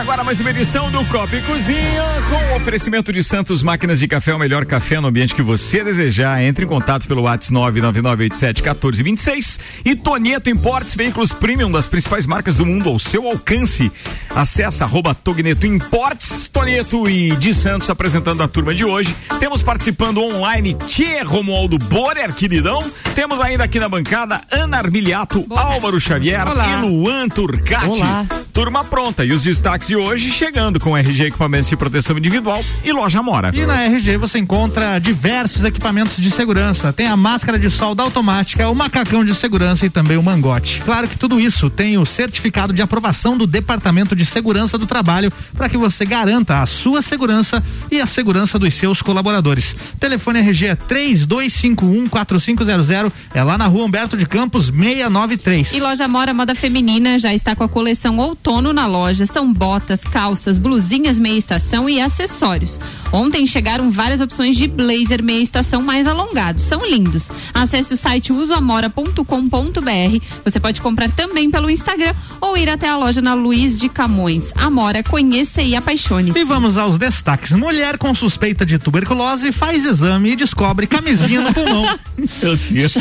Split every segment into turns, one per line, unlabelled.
Começa agora mais uma edição do Copa e Cozinha com o oferecimento de Santos Máquinas de Café, o melhor café no ambiente que você desejar. Entre em contato pelo WhatsApp 999871426 e Tonieto Importes, veículos premium das principais marcas do mundo ao seu alcance. Acesse arroba Togneto Importes, Tonieto e de Santos apresentando a turma de hoje. Temos participando online Tchê Romualdo Borer, queridão. Temos ainda aqui na bancada Ana Armiliato, Álvaro Xavier
Olá.
e Luan Turcati.
Olá.
Turma pronta. E os destaques de hoje chegando com RG Equipamentos de Proteção Individual e Loja Mora.
E na RG você encontra diversos equipamentos de segurança. Tem a máscara de solda automática, o macacão de segurança e também o mangote. Claro que tudo isso tem o certificado de aprovação do Departamento de Segurança do Trabalho para que você garanta a sua segurança e a segurança dos seus colaboradores. Telefone RG é 32514500, é lá na rua Humberto de Campos 693.
E Loja Mora Moda Feminina já está com a coleção outono na loja. São botas, calças, blusinhas meia estação e acessórios. Ontem chegaram várias opções de blazer meia estação mais alongados. São lindos. Acesse o site usoamora.com.br. Você pode comprar também pelo Instagram ou ir até a loja na Luiz de Camões. Amora, conheça e apaixone-se.
E vamos aos destaques. Mulher com suspeita de tuberculose faz exame e descobre camisinha no pulmão.
Meu Deus.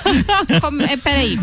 Como- é, peraí.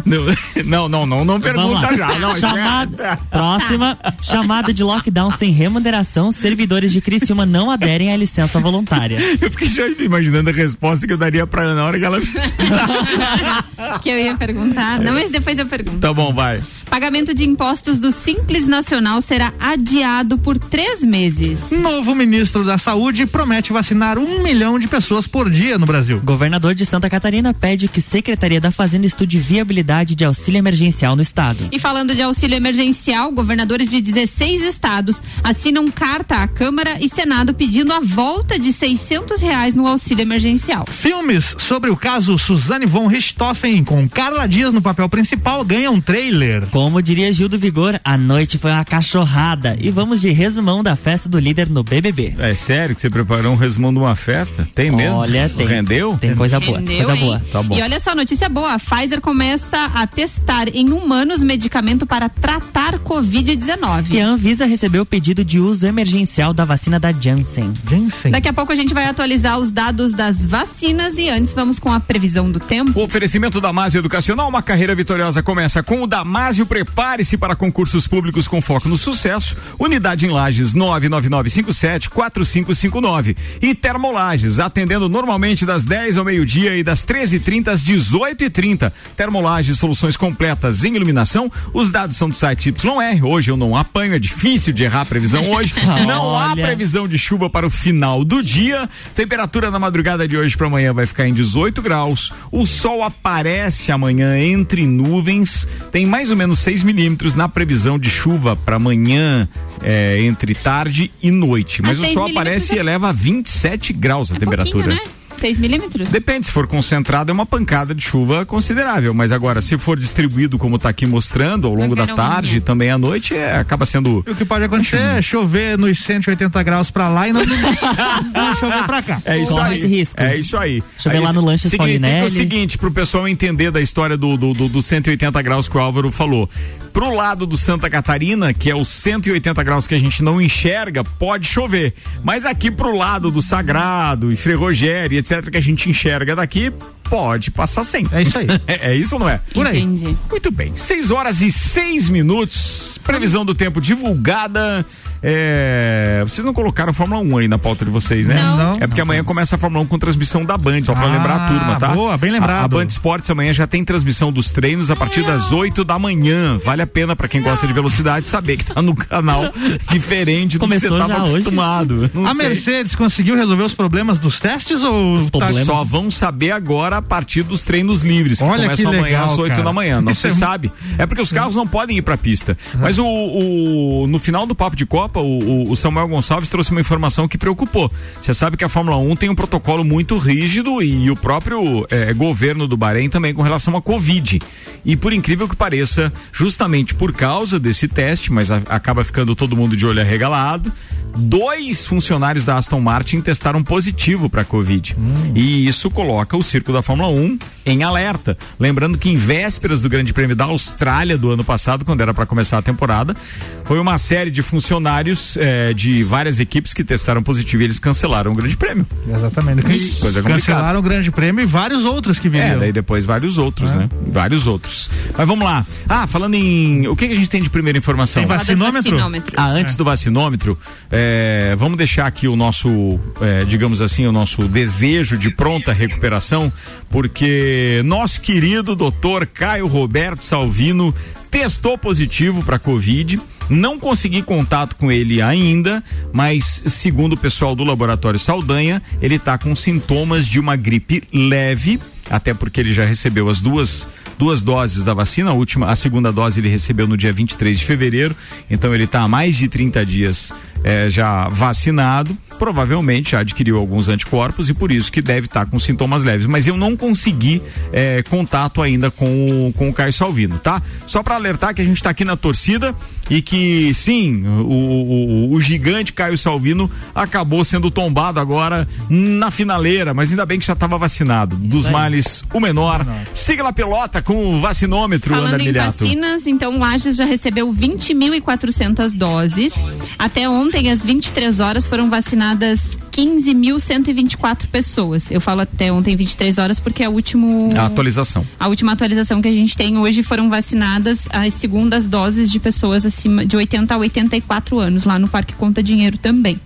Não, não, não, não pergunta já. Não, isso é-
Chamada, próxima, chamada de lockdown sem remuneração, servidores de Criciúma não aderem à licença voluntária.
Eu fiquei já imaginando a resposta que eu daria pra Ana na hora que ela.
que eu ia perguntar. Não, mas depois eu pergunto.
Tá bom, vai.
Pagamento de impostos do Simples Nacional será adiado por três meses.
Novo ministro da Saúde promete vacinar um milhão de pessoas por dia no Brasil.
Governador de Santa Catarina pede que Secretaria da Fazenda estude viabilidade de auxílio emergencial no estado.
E falando de auxílio emergencial, governadores de 16 estados assinam carta à Câmara e Senado pedindo a volta de 600 reais no auxílio emergencial.
Filmes sobre o caso Suzane von Richthofen com Carla Dias no papel principal ganham um trailer.
Como diria Gil do Vigor, a noite foi uma cachorrada. E vamos de resumão da festa do líder no BBB.
É sério que você preparou um resumão de uma festa? Tem mesmo?
Olha, tem.
Rendeu?
Tem coisa boa,
Entendeu,
coisa
hein?
boa.
Tá bom.
E olha só, notícia boa: a Pfizer começa a testar em humanos medicamento para tratar
E
Covid-19.
a Anvisa recebeu o pedido de uso emergencial da vacina da Janssen.
Jansen.
Daqui a pouco a gente vai atualizar os dados das vacinas e antes vamos com a previsão do tempo.
O oferecimento Damásio Educacional, uma carreira vitoriosa começa com o Damásio. Prepare-se para concursos públicos com foco no sucesso. Unidade em Lages 999574559. E Termolages, atendendo normalmente das 10 ao meio-dia e das 13h30 às 18h30. Termolages, soluções completas em iluminação. Os dados são do site YR. Hoje eu não apanho, é difícil de errar a previsão hoje. não há previsão de chuva para o final do dia. Temperatura na madrugada de hoje para amanhã vai ficar em 18 graus. O sol aparece amanhã entre nuvens. Tem mais ou menos 6 milímetros na previsão de chuva para amanhã, é, entre tarde e noite. Mas
Ah,
o sol aparece e
é-
eleva a 27 graus a
É
temperatura.
né? 6 milímetros?
Depende, se for concentrado é uma pancada de chuva considerável, mas agora se for distribuído como está aqui mostrando ao longo da tarde e também à noite, é, acaba sendo
E o que pode acontecer é chover nos 180 graus pra lá e não, não chover pra cá.
É isso
Corre
aí.
esse risco.
É isso aí.
Chover
Aí
lá no Lanches
Significa o seguinte, pro pessoal entender da história do, do, do, do 180 graus que o Álvaro falou. Pro lado do Santa Catarina, que é os 180 graus que a gente não enxerga, pode chover. Mas aqui pro lado do Sagrado e Ferrogério, etc., que a gente enxerga daqui, pode passar sem.
É isso aí.
É, é isso ou não é?
Por aí.
Entendi.
Muito bem, 6 horas e 6 minutos. Previsão do tempo divulgada. É, vocês não colocaram a Fórmula 1 aí na pauta de vocês, né?
Não.
Não.
É porque amanhã começa a Fórmula 1 com transmissão da Band, só pra
Ah,
lembrar a turma, tá?
boa, bem lembrado.
A, a Band Esportes amanhã já tem transmissão dos treinos a partir das 8 da manhã. Vale a pena pra quem gosta de velocidade saber que tá no canal diferente do que
Começou
você tava acostumado.
A
sei.
Mercedes conseguiu resolver os problemas dos testes ou tá-
problemas.
Só vão saber agora a partir dos treinos livres, que
Olha
começam
que
amanhã
legal,
às 8
cara.
da manhã. Não
Isso
se
é
sabe. É porque os carros não podem ir pra pista. Mas o, o- no final do papo de Copa, Europa, o, o, Samuel Gonçalves trouxe uma informação que preocupou. Você sabe que a Fórmula 1 tem um protocolo muito rígido e o próprio é, governo do Bahrein também com relação à Covid. E por incrível que pareça, justamente por causa desse teste, mas a, acaba ficando todo mundo de olho arregalado, dois funcionários da Aston Martin testaram positivo para Covid. Hum. E isso coloca o circo da Fórmula 1 em alerta. Lembrando que em vésperas do Grande Prêmio da Austrália do ano passado, quando era para começar a temporada, foi uma série de funcionários eh, de várias equipes que testaram positivo e eles cancelaram o Grande Prêmio.
Exatamente. Coisa cancelaram o Grande Prêmio e vários outros que vieram.
É, daí depois vários outros, é. né? Vários outros. Mas vamos lá. Ah, falando em. O que, que a gente tem de primeira informação? Tem
vacinômetro?
Ah, antes é. do vacinômetro, eh, vamos deixar aqui o nosso, eh, digamos assim, o nosso desejo de pronta recuperação, porque nosso querido doutor Caio Roberto Salvino testou positivo para Covid. Não consegui contato com ele ainda, mas segundo o pessoal do laboratório Saldanha, ele está com sintomas de uma gripe leve, até porque ele já recebeu as duas duas doses da vacina, a última, a segunda dose ele recebeu no dia 23 de fevereiro, então ele está há mais de 30 dias é, já vacinado, provavelmente já adquiriu alguns anticorpos e por isso que deve estar tá com sintomas leves. Mas eu não consegui é, contato ainda com, com o Caio Salvino, tá? Só para alertar que a gente está aqui na torcida e que sim, o, o, o, gigante Caio Salvino acabou sendo tombado agora na finaleira, mas ainda bem que já estava vacinado. Dos males, o menor. Siga a pelota com o vacinômetro,
Falando em vacinas, então Lages já recebeu 20.400 doses. Até ontem, às 23 horas, foram vacinadas 15.124 pessoas. Eu falo até ontem 23 horas porque é a última
a atualização.
A última atualização que a gente tem hoje foram vacinadas as segundas doses de pessoas acima de 80 a 84 anos lá no Parque Conta Dinheiro também.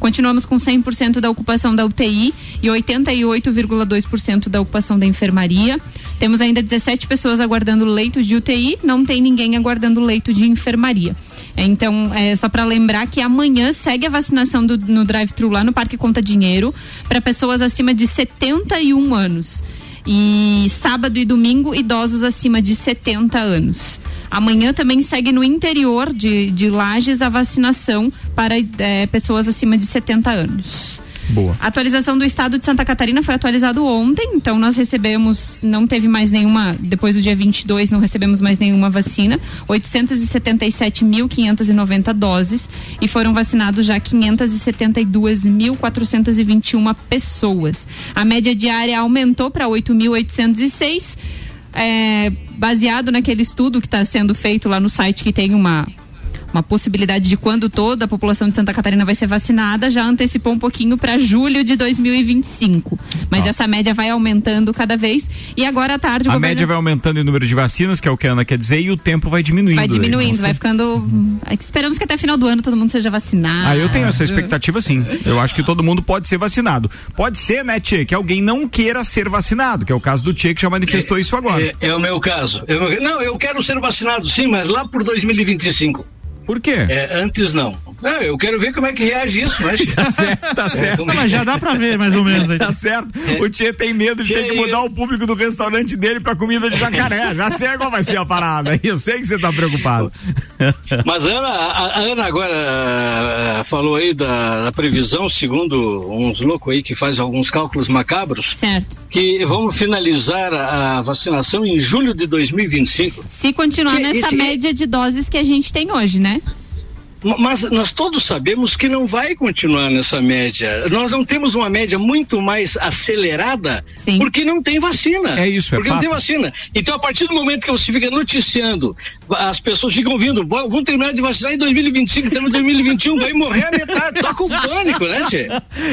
Continuamos com 100% da ocupação da UTI e 88,2% da ocupação da enfermaria. Temos ainda 17 pessoas aguardando leito de UTI, não tem ninguém aguardando leito de enfermaria. Então, é só para lembrar que amanhã segue a vacinação do, no drive-thru lá no Parque Conta Dinheiro para pessoas acima de 71 anos. E sábado e domingo, idosos acima de 70 anos. Amanhã também segue no interior de, de Lages a vacinação para é, pessoas acima de 70 anos.
Boa.
A atualização do estado de Santa Catarina foi atualizado ontem, então nós recebemos, não teve mais nenhuma, depois do dia 22, não recebemos mais nenhuma vacina, 877.590 doses e foram vacinados já 572.421 pessoas. A média diária aumentou para 8.806 é, baseado naquele estudo que está sendo feito lá no site que tem uma uma possibilidade de quando toda a população de Santa Catarina vai ser vacinada, já antecipou um pouquinho para julho de 2025. Mas essa média vai aumentando cada vez e agora à tarde
a média vai aumentando em número de vacinas, que é o que a Ana quer dizer, e o tempo vai diminuindo.
Vai diminuindo, vai ficando. Esperamos que até final do ano todo mundo seja vacinado.
Ah, eu tenho essa expectativa sim. Eu acho que todo mundo pode ser vacinado. Pode ser, né, Tchê, que alguém não queira ser vacinado, que é o caso do Tchê que já manifestou
é,
isso agora.
É, é, o meu caso. Eu, não, eu quero ser vacinado sim, mas lá por 2025.
Por quê?
É, antes não. É, eu quero ver como é que reage isso, mas.
tá certo, tá é, certo.
É, mas já dá pra ver, mais ou menos. Aí.
tá certo. É. O Tchê tem medo de ter que mudar o público do restaurante dele pra comida de jacaré. Já sei qual vai ser a parada. Eu sei que você tá preocupado.
Mas Ana, a, a Ana agora uh, falou aí da, da, previsão, segundo uns loucos aí que faz alguns cálculos macabros.
Certo.
Que vamos finalizar a, a vacinação em julho de 2025.
Se continuar que, nessa média de doses que a gente tem hoje, né?
Mas nós todos sabemos que não vai continuar nessa média. Nós não temos uma média muito mais acelerada
Sim.
porque não tem vacina.
É isso, é
Porque
fato.
não tem vacina. Então, a partir do momento que você fica noticiando, as pessoas ficam vindo, vão terminar de vacinar em 2025, estamos em 2021, vai morrer a metade. Tá com pânico, né, Tchê?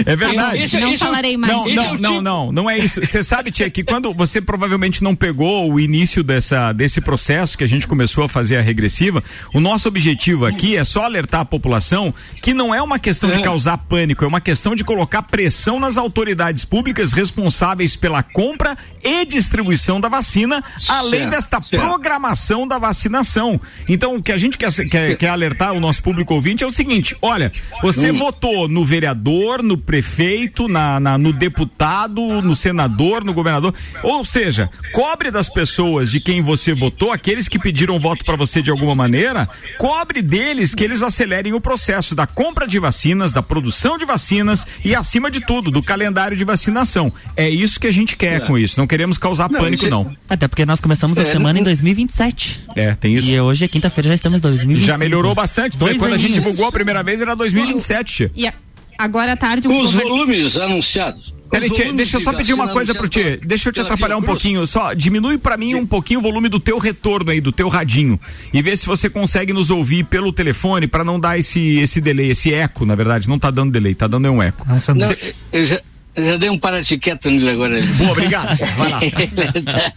É verdade.
Esse, não esse é falarei mais.
Não, não, é não, tipo... não, não é isso. Você sabe, Tia, que quando você provavelmente não pegou o início dessa, desse processo que a gente começou a fazer a regressiva, o nosso objetivo aqui é só alertar a população que não é uma questão de é. causar pânico, é uma questão de colocar pressão nas autoridades públicas responsáveis pela compra e distribuição da vacina, além certo, desta certo. programação da vacinação. Então, o que a gente quer, quer, quer alertar o nosso público ouvinte é o seguinte: olha, você hum. votou no vereador, no prefeito, na, na, no deputado, no senador, no governador, ou seja, cobre das pessoas de quem você votou, aqueles que pediram voto para você de alguma maneira, cobre deles que eles acelerem o processo da compra de vacinas, da produção de vacinas e, acima de tudo, do calendário de vacinação. É isso que a gente quer é. com isso. Não queremos causar não, pânico, não.
Até porque nós começamos a é, semana não... em 2027.
É, tem isso.
E hoje é quinta-feira, já estamos em 2025.
Já melhorou bastante. Dois quando a gente divulgou a primeira vez era 2027.
E a, agora à tarde...
Os volumes anunciados.
Peraí, deixa eu só pedir uma coisa pro Tchê. Deixa eu te atrapalhar um pouquinho. Só diminui para mim um pouquinho o volume do teu retorno aí, do teu radinho. E vê se você consegue nos ouvir pelo telefone para não dar esse, esse delay, esse eco, na verdade. Não tá dando delay, tá dando um eco.
Não, Cê... eu, já, já dei um para-etiqueta nele agora.
Boa, obrigado. Vai lá.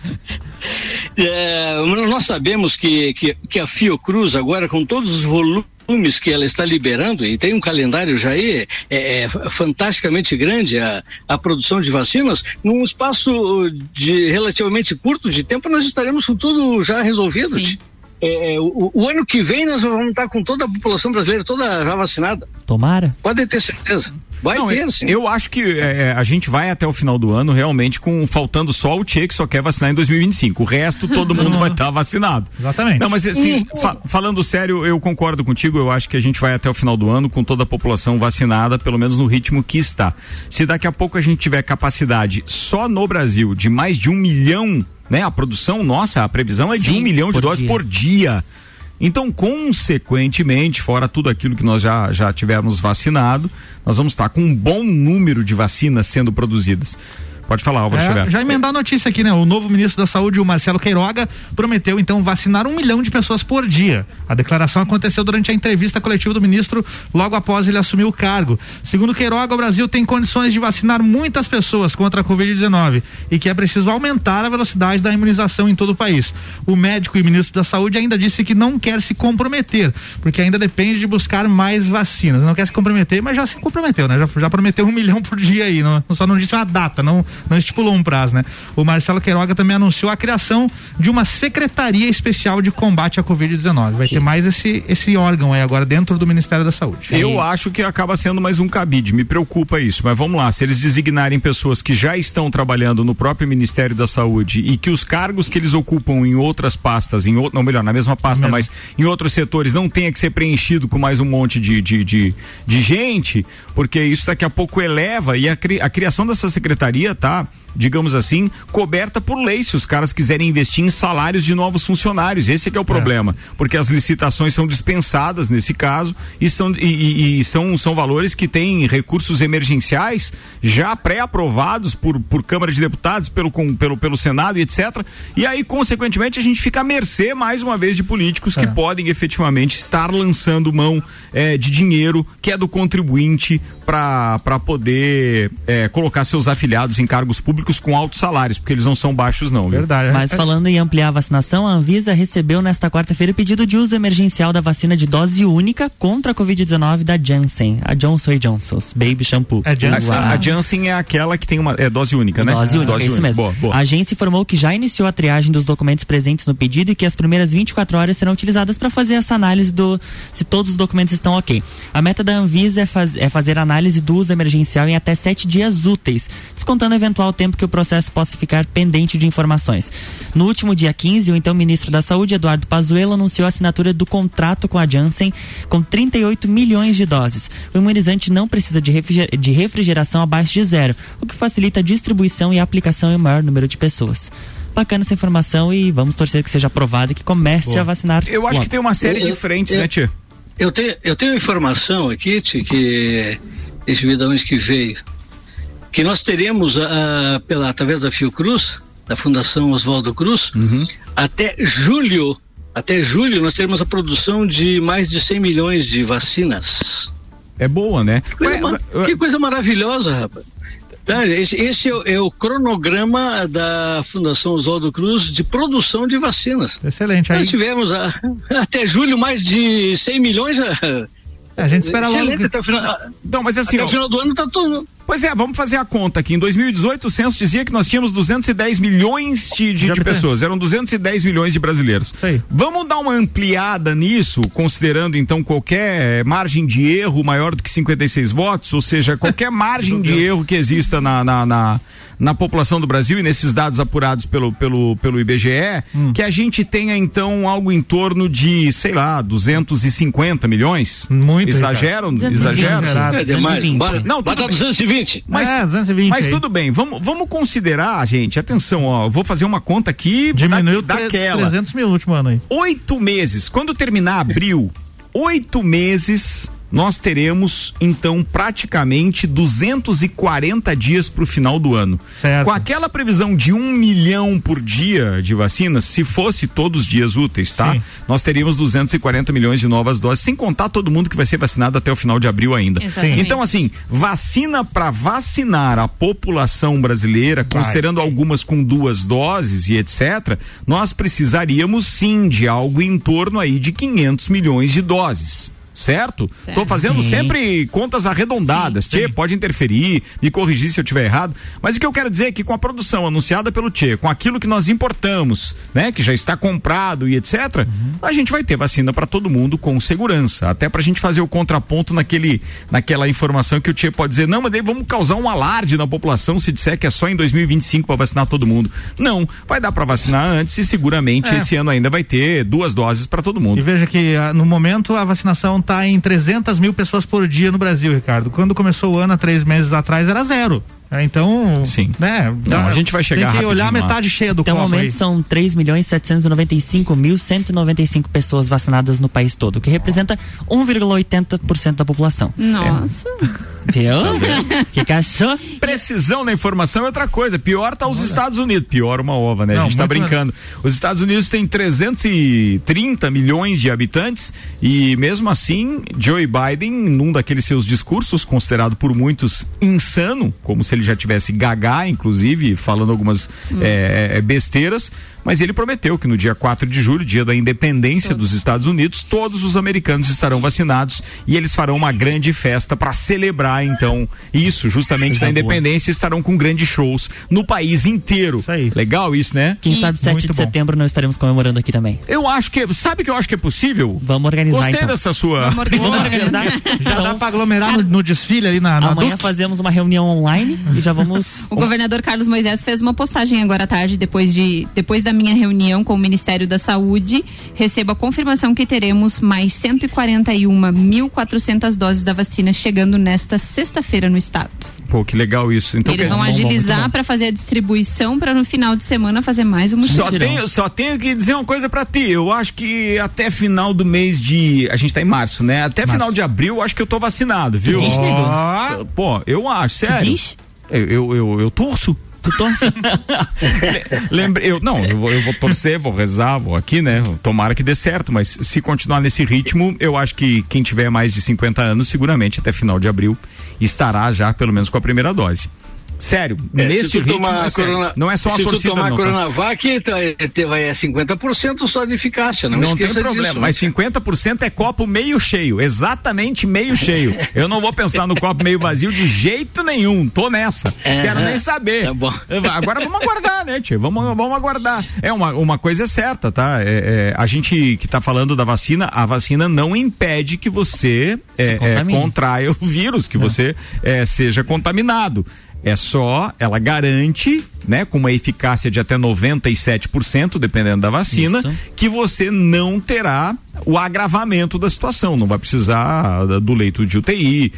é, nós sabemos que, que, que a Fiocruz agora, com todos os volumes volumes que ela está liberando, e tem um calendário já aí é, é, fantasticamente grande a, a produção de vacinas, num espaço de relativamente curto de tempo, nós estaremos com tudo já resolvido. É, é, o, o, ano que vem nós vamos estar com toda a população brasileira toda já vacinada.
Tomara.
Podem ter certeza. Vai não, ter,
sim. Eu acho que é, é, a gente vai até o final do ano realmente com faltando só o Tchê que só quer vacinar em 2025. O resto todo mundo vai estar tá vacinado.
Exatamente.
Não, mas assim, fa falando sério, eu concordo contigo. Eu acho que a gente vai até o final do ano com toda a população vacinada, pelo menos no ritmo que está. Se daqui a pouco a gente tiver capacidade só no Brasil de mais de um milhão, né? A produção nossa, a previsão é Sim, de um milhão de doses dia. por dia. Então, consequentemente, fora tudo aquilo que nós já, já tivemos vacinado, nós vamos estar com um bom número de vacinas sendo produzidas. Pode falar, Álvaro
é, Já emendar a notícia aqui, né? O novo ministro da Saúde, o Marcelo Queiroga, prometeu então vacinar um milhão de pessoas por dia. A declaração aconteceu durante a entrevista coletiva do ministro logo após ele assumir o cargo. Segundo Queiroga, o Brasil tem condições de vacinar muitas pessoas contra a Covid-19 e que é preciso aumentar a velocidade da imunização em todo o país. O médico e ministro da Saúde ainda disse que não quer se comprometer, porque ainda depende de buscar mais vacinas. Não quer se comprometer, mas já se comprometeu, né? Já, já prometeu um milhão por dia aí. Não, só não disse uma data, não não estipulou um prazo, né? O Marcelo Queiroga também anunciou a criação de uma secretaria especial de combate à Covid-19. Vai ter mais esse, esse órgão aí agora dentro do Ministério da Saúde.
Eu acho que acaba sendo mais um cabide, me preocupa isso, mas vamos lá, se eles designarem pessoas que já estão trabalhando no próprio Ministério da Saúde e que os cargos que eles ocupam em outras pastas, em outro, não melhor, na mesma pasta, mas em outros setores não tenha que ser preenchido com mais um monte de, de, de, de gente, porque isso daqui a pouco eleva e a, cri, a criação dessa secretaria tá digamos assim, coberta por lei, se os caras quiserem investir em salários de novos funcionários. Esse é que é o é. problema, porque as licitações são dispensadas nesse caso e são, e, e, e são, são valores que têm recursos emergenciais já pré-aprovados por, por Câmara de Deputados, pelo, com, pelo, pelo Senado e etc. E aí, consequentemente, a gente fica à mercê, mais uma vez, de políticos é. que podem efetivamente estar lançando mão é, de dinheiro que é do contribuinte para poder é, colocar seus afiliados em cargos públicos públicos com altos salários, porque eles não são baixos, não. Viu?
Verdade. É. Mas falando em ampliar a vacinação, a Anvisa recebeu nesta quarta-feira pedido de uso emergencial da vacina de dose única contra a Covid-19 da Janssen, a Johnson Johnson's Baby Shampoo.
É Janssen. A, a, Janssen é aquela que tem uma é dose única, né?
Dose única, dose é isso única. mesmo. Boa, boa. A agência informou que já iniciou a triagem dos documentos presentes no pedido e que as primeiras 24 horas serão utilizadas para fazer essa análise do se todos os documentos estão ok. A meta da Anvisa é, faz, é fazer análise do uso emergencial em até sete dias úteis, descontando eventual tempo tempo que o processo possa ficar pendente de informações. No último dia 15, o então ministro da Saúde, Eduardo Pazuello, anunciou a assinatura do contrato com a Janssen com 38 milhões de doses. O imunizante não precisa de, refrigeração abaixo de zero, o que facilita a distribuição e a aplicação em maior número de pessoas bacana essa informação e vamos torcer que seja aprovado e que comece Boa. a vacinar.
Eu acho logo. que tem uma série eu, de frentes, eu, né, Tia?
Eu tenho, eu tenho informação aqui, tia, que esse vidão que veio que nós teremos, uh, pela, através da Fiocruz, da Fundação Oswaldo Cruz, uhum. até julho, até julho nós teremos a produção de mais de 100 milhões de vacinas.
É boa, né?
Que coisa, que coisa maravilhosa, rapaz. Tá, esse, esse é, o, é, o, cronograma da Fundação Oswaldo Cruz de produção de vacinas.
Excelente. Aí...
Nós tivemos a, até julho mais de 100 milhões.
A gente espera logo.
Que... Até o final, não, mas assim, até ó, o final do ano tá tudo
Pois é, vamos fazer a conta aqui. Em 2018, o censo dizia que nós tínhamos 210 milhões de, de, de pessoas. Eram 210 milhões de brasileiros. Vamos dar uma ampliada nisso, considerando então qualquer margem de erro maior do que 56 votos, ou seja, qualquer margem de erro que exista na, na, na na população do Brasil e nesses dados apurados pelo, pelo, pelo IBGE, hum. que a gente tenha então algo em torno de, sei lá, 250 milhões.
Muito.
Exageram? Exageram?
É demais. Não, bota 220.
Mas, é, 220 mas tudo bem, vamos, vamos considerar, gente, atenção, ó, vou fazer uma conta aqui
Diminuiu da, daquela. 300 mil no último ano aí.
Oito meses, quando terminar abril, oito meses nós teremos então praticamente 240 dias para o final do ano. Certo. Com aquela previsão de um milhão por dia de vacinas, se fosse todos os dias úteis, tá? Sim. Nós teríamos 240 milhões de novas doses, sem contar todo mundo que vai ser vacinado até o final de abril ainda. Exatamente. Então, assim, vacina para vacinar a população brasileira, vai. considerando algumas com duas doses e etc., nós precisaríamos sim de algo em torno aí de 500 milhões de doses certo? Estou fazendo sim. sempre contas arredondadas. Tchê, pode interferir, me corrigir se eu estiver errado. Mas o que eu quero dizer é que com a produção anunciada pelo Tchê, com aquilo que nós importamos, né, que já está comprado e etc, uhum. a gente vai ter vacina para todo mundo com segurança. Até para a gente fazer o contraponto naquele, naquela informação que o Tchê pode dizer, não, mas daí vamos causar um alarde na população se disser que é só em 2025 para vacinar todo mundo. Não, vai dar para vacinar antes e seguramente é. esse ano ainda vai ter duas doses para todo mundo.
E veja que ah, no momento a vacinação está em 300 mil pessoas por dia no Brasil, Ricardo. Quando começou o ano, há três meses atrás, era zero. É, então,
sim.
Né,
Não, a gente vai chegar
Tem que olhar a metade cheia do
Até o momento aí. são 3 milhões 795 mil 195 pessoas vacinadas no país todo, o que representa 1,80% da população.
Nossa.
É. Viu? Tá que cachorro.
Precisão na informação é outra coisa. Pior tá os Olha. Estados Unidos. Pior uma ova, né? Não, a gente tá brincando. Os Estados Unidos têm 330 milhões de habitantes e mesmo assim, Joe Biden, num daqueles seus discursos, considerado por muitos insano, como se ele já tivesse gagá, inclusive, falando algumas hum. é, besteiras, mas ele prometeu que no dia 4 de julho, dia da independência todos. dos Estados Unidos, todos os americanos estarão vacinados e eles farão uma grande festa para celebrar então isso, justamente da independência, boa. estarão com grandes shows no país inteiro. Isso Legal isso, né?
Quem e sabe 7 de bom. setembro nós estaremos comemorando aqui também.
Eu acho que, sabe que eu acho que é possível?
Vamos organizar
Gostei
então.
dessa sua. Vamos organizar.
Organizar. já então, dá para aglomerar no, no, desfile ali na, na
Amanhã Duque. fazemos uma reunião online e já vamos
O governador Carlos Moisés fez uma postagem agora à tarde depois de depois da minha reunião com o Ministério da Saúde, recebo a confirmação que teremos mais 141.400 doses da vacina chegando nesta sexta-feira no estado.
Pô, que legal isso. Então,
Eles vão bom, agilizar para fazer a distribuição para no final de semana fazer mais um
só tenho, só tenho que dizer uma coisa para ti. Eu acho que até final do mês de. A gente tá em março, né? Até março. final de abril, eu acho que eu tô vacinado, viu?
Tu diz, oh,
Pô, eu acho, sério. Tu diz? Eu, eu, eu, eu torço.
Tu torce?
Lembre, eu, não, eu vou, eu vou torcer, vou rezar, vou aqui, né? Tomara que dê certo, mas se continuar nesse ritmo, eu acho que quem tiver mais de 50 anos, seguramente até final de abril, estará já pelo menos com a primeira dose. Sério, é, nesse ritmo
não é,
corona, não é só
se
torcida.
Se tu tomar
não,
tá? Coronavac, é, vai é 50% só de eficácia, não, não tem problema, disso,
mas 50% é copo meio cheio, exatamente meio cheio. Eu não vou pensar no copo meio vazio de jeito nenhum, tô nessa. É, Quero nem saber. Tá bom. Agora vamos aguardar, né, tio? Vamos, vamos aguardar. É uma, uma coisa é certa, tá? É, é, a gente que tá falando da vacina, a vacina não impede que você é, é contraia o vírus, que você seja contaminado. É só, ela garante, né, com uma eficácia de até 97%, dependendo da vacina, Isso. que você não terá o agravamento da situação, não vai precisar do leito de UTI,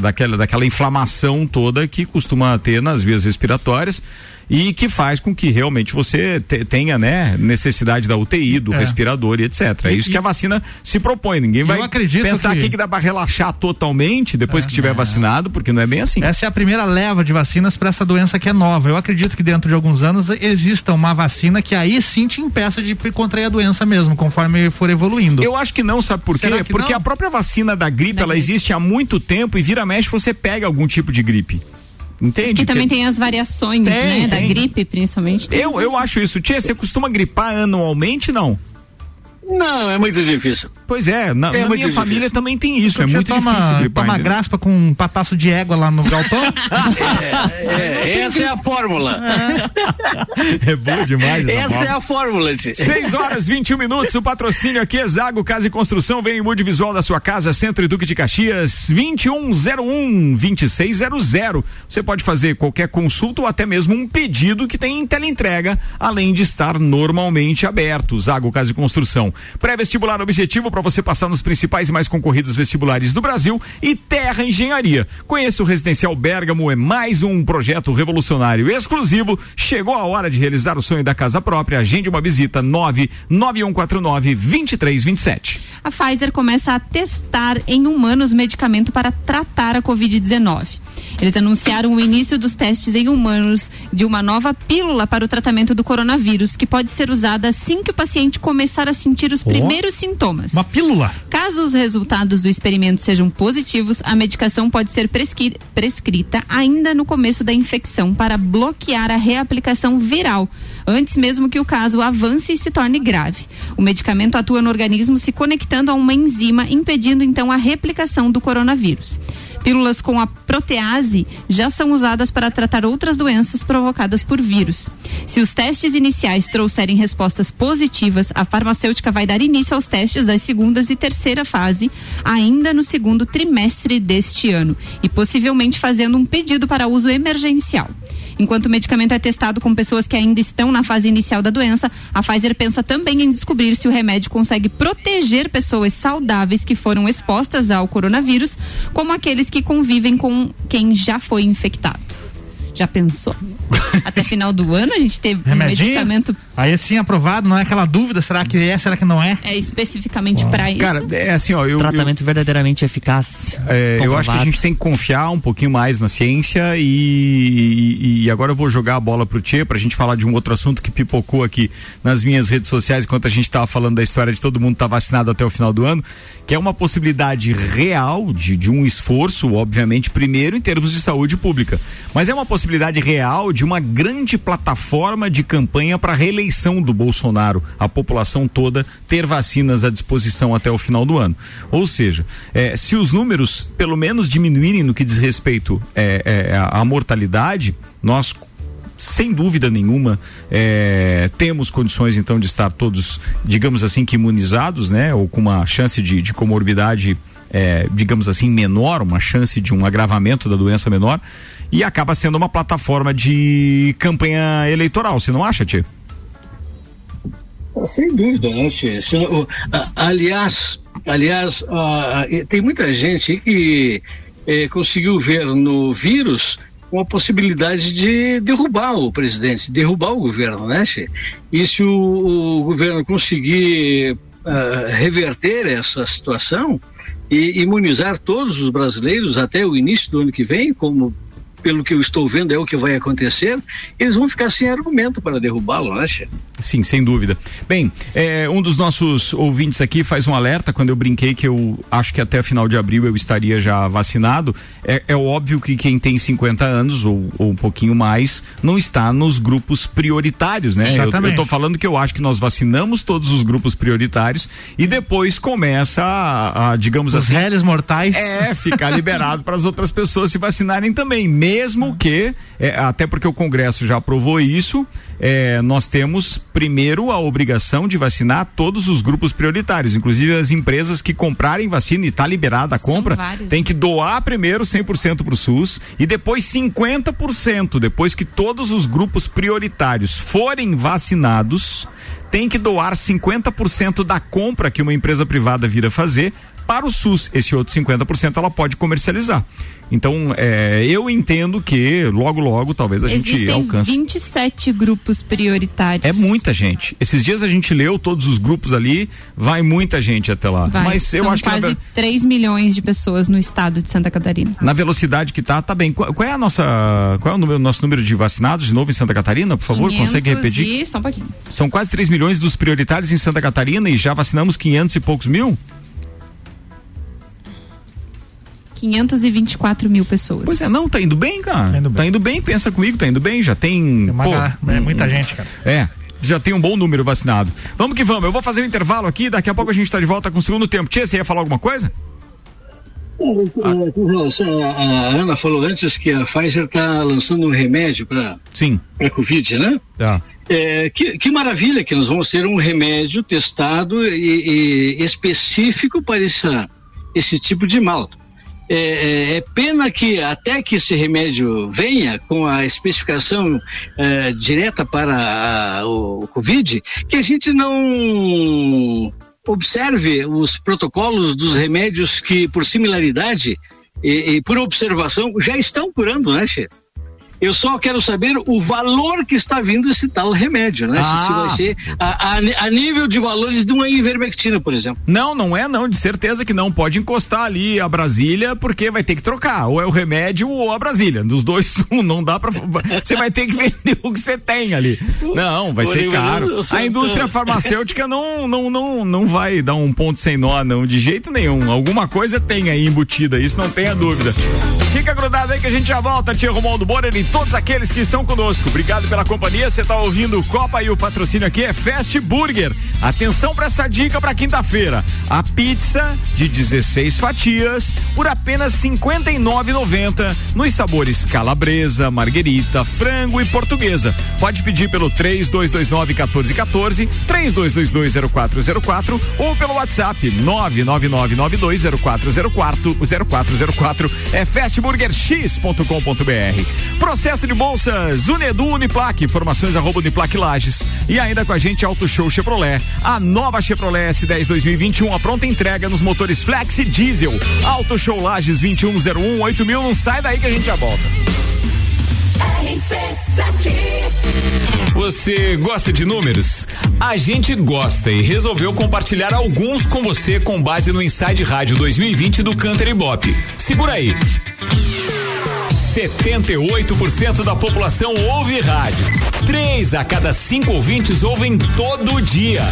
daquela, daquela inflamação toda que costuma ter nas vias respiratórias e que faz com que realmente você te, tenha, né, necessidade da UTI, do é. respirador e etc. É isso e, que a vacina se propõe. Ninguém vai pensar que... aqui que dá para relaxar totalmente depois é, que tiver é. vacinado, porque não é bem assim.
Essa é a primeira leva de vacinas para essa doença que é nova. Eu acredito que dentro de alguns anos exista uma vacina que aí sim te impeça de contrair a doença mesmo, conforme for evoluindo.
Eu acho que não, sabe por quê? Porque não? a própria vacina da gripe, ela existe há muito tempo e vira mexe você pega algum tipo de gripe. Entende?
E também tem as variações, tem, né? Tem. Da gripe, principalmente.
Eu, eu acho isso. Tia, você costuma gripar anualmente, não?
Não, é muito difícil.
Pois é, na,
É
na minha
difícil.
família também tem isso, é
Tia
muito
toma,
difícil gripar.
Toma
entendeu?
graspa com um pataço de égua lá no galpão.
É, essa é a fórmula.
É bom demais essa
Essa é a fórmula, tio.
6 horas 21 minutos, o patrocínio aqui é Zago Casa e Construção, vem em mude visual da sua casa, Centro e Duque de Caxias, 2101 2600. Você pode fazer qualquer consulta ou até mesmo um pedido que tem em teleentrega, além de estar normalmente aberto. Zago Casa e Construção. Pré-vestibular objetivo para você passar nos principais e mais concorridos vestibulares do Brasil e Terra Engenharia. Conheça o Residencial Bergamo, é mais um projeto revolucionário exclusivo. Chegou a hora de realizar o sonho da casa própria. Agende uma visita 99149 2327.
A Pfizer começa a testar em humanos medicamento para tratar a Covid-19. Eles anunciaram o início dos testes em humanos de uma nova pílula para o tratamento do coronavírus, que pode ser usada assim que o paciente começar a sentir os primeiros sintomas.
Uma pílula.
Caso os resultados do experimento sejam positivos, a medicação pode ser presqui- prescrita ainda no começo da infecção para bloquear a reaplicação viral, antes mesmo que o caso avance e se torne grave. O medicamento atua no organismo se conectando a uma enzima, impedindo então a replicação do coronavírus. Pílulas com a protease já são usadas para tratar outras doenças provocadas por vírus. Se os testes iniciais trouxerem respostas positivas, a farmacêutica vai dar início aos testes das segundas e terceira fase ainda no segundo trimestre deste ano e possivelmente fazendo um pedido para uso emergencial. Enquanto o medicamento é testado com pessoas que ainda estão na fase inicial da doença, a Pfizer pensa também em descobrir se o remédio consegue proteger pessoas saudáveis que foram expostas ao coronavírus, como aqueles que convivem com quem já foi infectado. Já pensou? Até final do ano a gente teve um
Remedinho.
medicamento
Aí sim aprovado, não é aquela dúvida, será que é, será que não é?
é, especificamente para isso.
Cara, é assim, ó, eu. eu-
Tratamento verdadeiramente eficaz.
É, eu acho que a gente tem que confiar um pouquinho mais na ciência e, e- e agora eu vou jogar a bola pro Tchê pra gente falar de um outro assunto que pipocou aqui nas minhas redes sociais enquanto a gente tava falando da história de todo mundo estar vacinado até o final do ano, que é uma possibilidade real de, de um esforço, obviamente, primeiro em termos de saúde pública, mas é uma possibilidade real de uma grande plataforma de campanha para reeleição do Bolsonaro, a população toda ter vacinas à disposição até o final do ano. Ou seja, eh, se os números pelo menos diminuírem no que diz respeito eh, à à mortalidade, nós sem dúvida nenhuma, eh, temos condições então de estar todos, digamos assim, que imunizados, né? Ou com uma chance de, de comorbidade, eh, digamos assim, menor, uma chance de um agravamento da doença menor, e acaba sendo uma plataforma de campanha eleitoral, você não acha, Tia?
Sem dúvida, né, Tchê? Se não- o- a- Aliás, aliás, ah, e tem muita gente que eh, conseguiu ver no vírus uma possibilidade de derrubar o presidente, derrubar o governo, né, Tchê? E se o, o governo conseguir ah, reverter essa situação e imunizar todos os brasileiros até o início do ano que vem, como pelo que eu estou vendo é o que vai acontecer, eles vão ficar sem argumento para derrubá-lo, né, Tchê?
Sim, sem dúvida. Bem, é, um dos nossos ouvintes aqui faz um alerta quando eu brinquei que eu acho que até final de abril eu estaria já vacinado. É, é óbvio que quem tem 50 anos ou, ou um pouquinho mais não está nos grupos prioritários, né?
Sim,
eu, tô falando que eu acho que nós vacinamos todos os grupos prioritários e depois começa a, a, digamos
Os
assim,
réis mortais.
é, ficar liberado para as outras pessoas se vacinarem também, mesmo que, é, até porque o Congresso já aprovou isso, é, nós temos primeiro a obrigação de vacinar todos os grupos prioritários, inclusive as empresas que comprarem vacina e está liberada a compra, tem que doar primeiro 100% para o SUS e depois 50%, depois que todos os grupos prioritários forem vacinados, tem que doar 50% da compra que uma empresa privada vira fazer para o SUS. Esse outro 50% ela pode comercializar. Então, é, eu entendo que logo, logo, talvez a gente
Existem
alcance.
27 grupos prioritários.
É muita gente. Esses dias a gente leu todos os grupos ali, vai muita gente até lá.
Vai.
Mas eu acho que na,
quase
ve-
3 milhões de pessoas no estado de Santa Catarina.
na velocidade que tá, tá bem. Qual, qual é a nossa, qual é o número- nosso número de vacinados de novo em Santa Catarina, por favor?
500
Consegue repetir?
E... Só um pouquinho.
São quase 3 milhões dos prioritários em Santa Catarina e já vacinamos 500 e poucos mil?
524 mil pessoas.
Pois é, não, tá indo bem, cara.
Tá indo bem.
Tá indo bem, pensa comigo, tá indo bem, já tem.
É uma
pô,
é muita gente, cara.
É. já tem um bom número vacinado. Vamos que vamos. Eu vou fazer um intervalo aqui, daqui a pouco a gente está de volta com o segundo tempo. Tia, você ia falar alguma coisa?
É, com relação a, a Ana falou antes que a Pfizer está lançando um remédio para
Sim.
para Covid, né?
Tá.
É, que, que maravilha que nós vamos ter um remédio testado e, e específico para essa, esse tipo de mal. É, é, é, pena que até que esse remédio venha com a especificação é, direta para a, o, o Covid, que a gente não observe os protocolos dos remédios que, por similaridade e, e por observação, já estão curando, né, Che? Eu só quero saber o valor que está vindo esse tal remédio, né?
Ah.
Se vai ser a, a, a, nível de valores de uma ivermectina, por exemplo.
Não, não é não, de certeza que não. Pode encostar ali a Brasília, porque vai ter que trocar. Ou é o remédio ou a Brasília. Dos dois, não dá pra. Você vai ter que vender o que você tem ali. Não, vai ser caro. A indústria farmacêutica não, não, não, não vai dar um ponto sem nó, não, de jeito nenhum. Alguma coisa tem aí embutida, isso não tenha dúvida. Fica grudado aí que a gente já volta, tia Romualdo Bonner e todos aqueles que estão conosco. Obrigado pela companhia. Você está ouvindo Copa e o patrocínio aqui é Fast Burger. Atenção para essa dica para quinta-feira. A pizza de 16 fatias por apenas R$ 59,90 nos sabores calabresa, marguerita, frango e portuguesa. Pode pedir pelo 3229 1414, 32220404 ou pelo WhatsApp 999920404 0404 é fastburgerx.com.br. Processo de bolsas Unedu Uniplaque, informações arroba Uniplaque Lages. E ainda com a gente Auto Show Chevrolet. A nova Chevrolet S10 2021, a pronta entrega nos motores Flex e Diesel. Auto Show Lages 2101 8000, não sai daí que a gente já volta.
Você gosta de números? A gente gosta e resolveu compartilhar alguns com você com base no Inside Rádio 2020 do Canter Bop. Segura aí. 78% da população ouve rádio. Três a cada cinco ouvintes ouvem todo dia.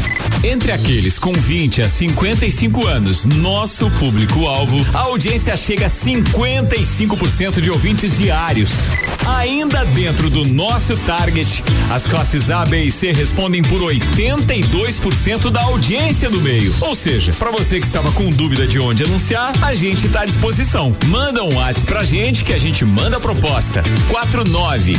Entre aqueles com 20 a 55 anos, nosso público-alvo, a audiência chega a 55% de ouvintes diários. Ainda dentro do nosso target, as classes A, B e C respondem por 82% da audiência do meio. Ou seja, para você que estava com dúvida de onde anunciar, a gente está à disposição. Manda um WhatsApp pra gente que a gente manda a proposta. 49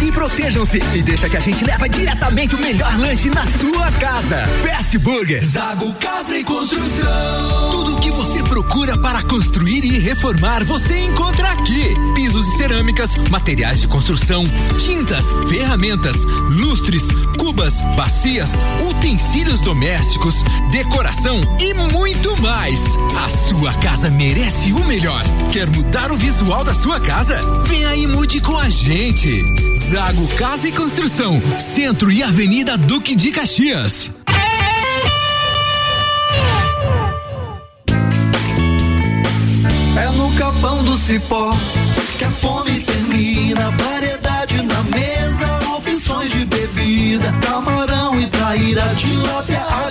1414. Cuidem-se e protejam-se e deixa que a gente leva diretamente o melhor lanche na sua casa. Fast Burger.
Zago Casa e Construção.
Tudo o que você procura para construir e reformar, você encontra aqui. Pisos e cerâmicas, materiais de construção, tintas, ferramentas, lustres, cubas, bacias, utensílios domésticos, decoração e muito mais. Sua casa merece o melhor. Quer mudar o visual da sua casa? Venha e mude com a gente. Zago Casa e Construção, Centro e Avenida Duque de Caxias.
É no capão do cipó que a fome termina. Variedade na mesa, opções de bebida. Camarão e traíra, tilápia, a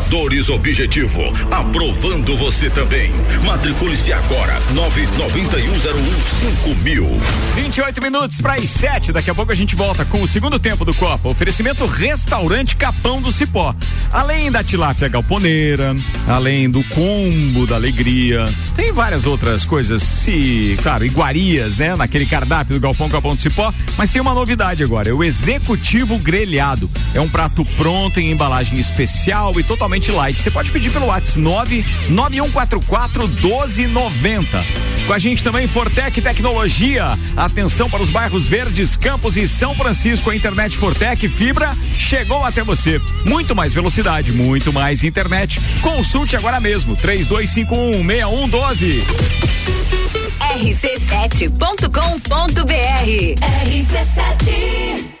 Aprovadores Objetivo. Aprovando você também. Matricule-se agora. 99101 mil.
28 minutos para as 7. Daqui a pouco a gente volta com o segundo tempo do Copa. Oferecimento Restaurante Capão do Cipó. Além da tilápia galponeira, além do combo da alegria, tem várias outras coisas, se, claro, iguarias, né? Naquele cardápio do Galpão Capão do Cipó. Mas tem uma novidade agora: é o Executivo Grelhado. É um prato pronto em embalagem especial e totalmente light. Você pode pedir pelo WhatsApp 99144 1290. Com a gente também Fortec Tecnologia. Atenção para os bairros Verdes, Campos e São Francisco. A internet Fortec Fibra chegou até você. Muito mais velocidade, muito mais internet. Consulte agora mesmo. 3251 6112.
rc7.com.br RC7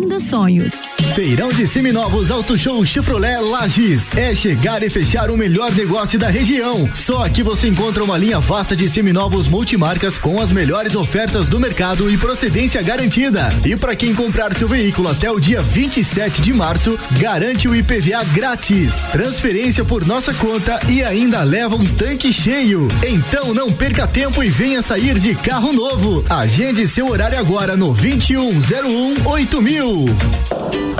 Ainda Sonhos.
Feirão de Seminovos Auto Show Chevrolet Lages. É chegar e fechar o melhor negócio da região. Só aqui você encontra uma linha vasta de seminovos multimarcas com as melhores ofertas do mercado e procedência garantida. E para quem comprar seu veículo até o dia 27 de março, garante o IPVA grátis. Transferência por nossa conta e ainda leva um tanque cheio. Então não perca tempo e venha sair de carro novo. Agende seu horário agora no 2101 8000.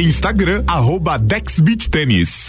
Instagram, arroba Dexbeat Tênis.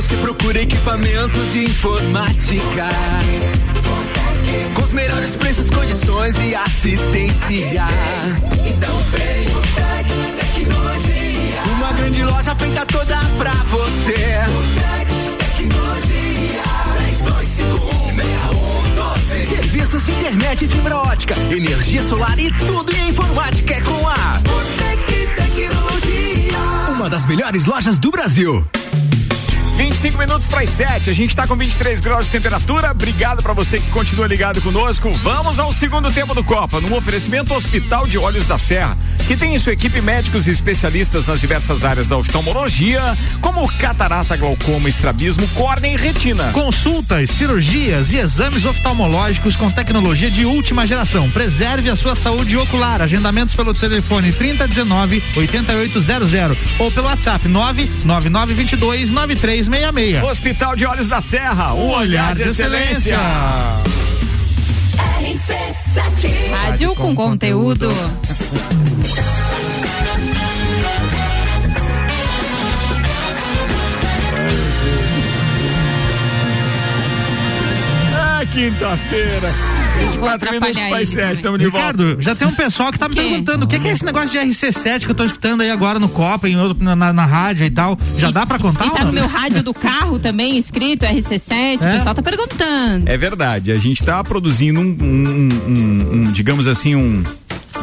Você procura equipamentos de informática, com os melhores preços, condições e assistência, então vem o Tec Tecnologia. Uma grande loja feita toda pra você. O Tec Tecnologia. 32516112. Serviços de internet e fibra ótica, energia solar e tudo em informática é com a Tec Tecnologia. Uma das melhores lojas do Brasil.
25 minutos para as 7. A gente está com 23 graus de temperatura. Obrigado para você que continua ligado conosco. Vamos ao segundo tempo do Copa, num oferecimento Hospital de Olhos da Serra, que tem em sua equipe médicos e especialistas nas diversas áreas da oftalmologia, como catarata, glaucoma, estrabismo, córnea e retina.
Consultas, cirurgias e exames oftalmológicos com tecnologia de última geração. Preserve a sua saúde ocular. Agendamentos pelo telefone 3019 8800 ou pelo WhatsApp 99922 93 66.
Hospital de Olhos da Serra, um olhar de excelência.
Rádio com conteúdo.
Ah, quinta-feira.
Vou
4 minutos para
ele
7,
também.
estamos de volta.
Ricardo, já tem um pessoal que tá me
quê?
perguntando o que, que é esse negócio de RC7 que eu tô escutando aí agora no Copa, em na, na, na rádio e tal. Já dá pra contar?
E tá no meu rádio do carro também, escrito RC7.
É?
O pessoal tá perguntando.
É verdade, a gente está produzindo um, um- um- um, digamos assim, um.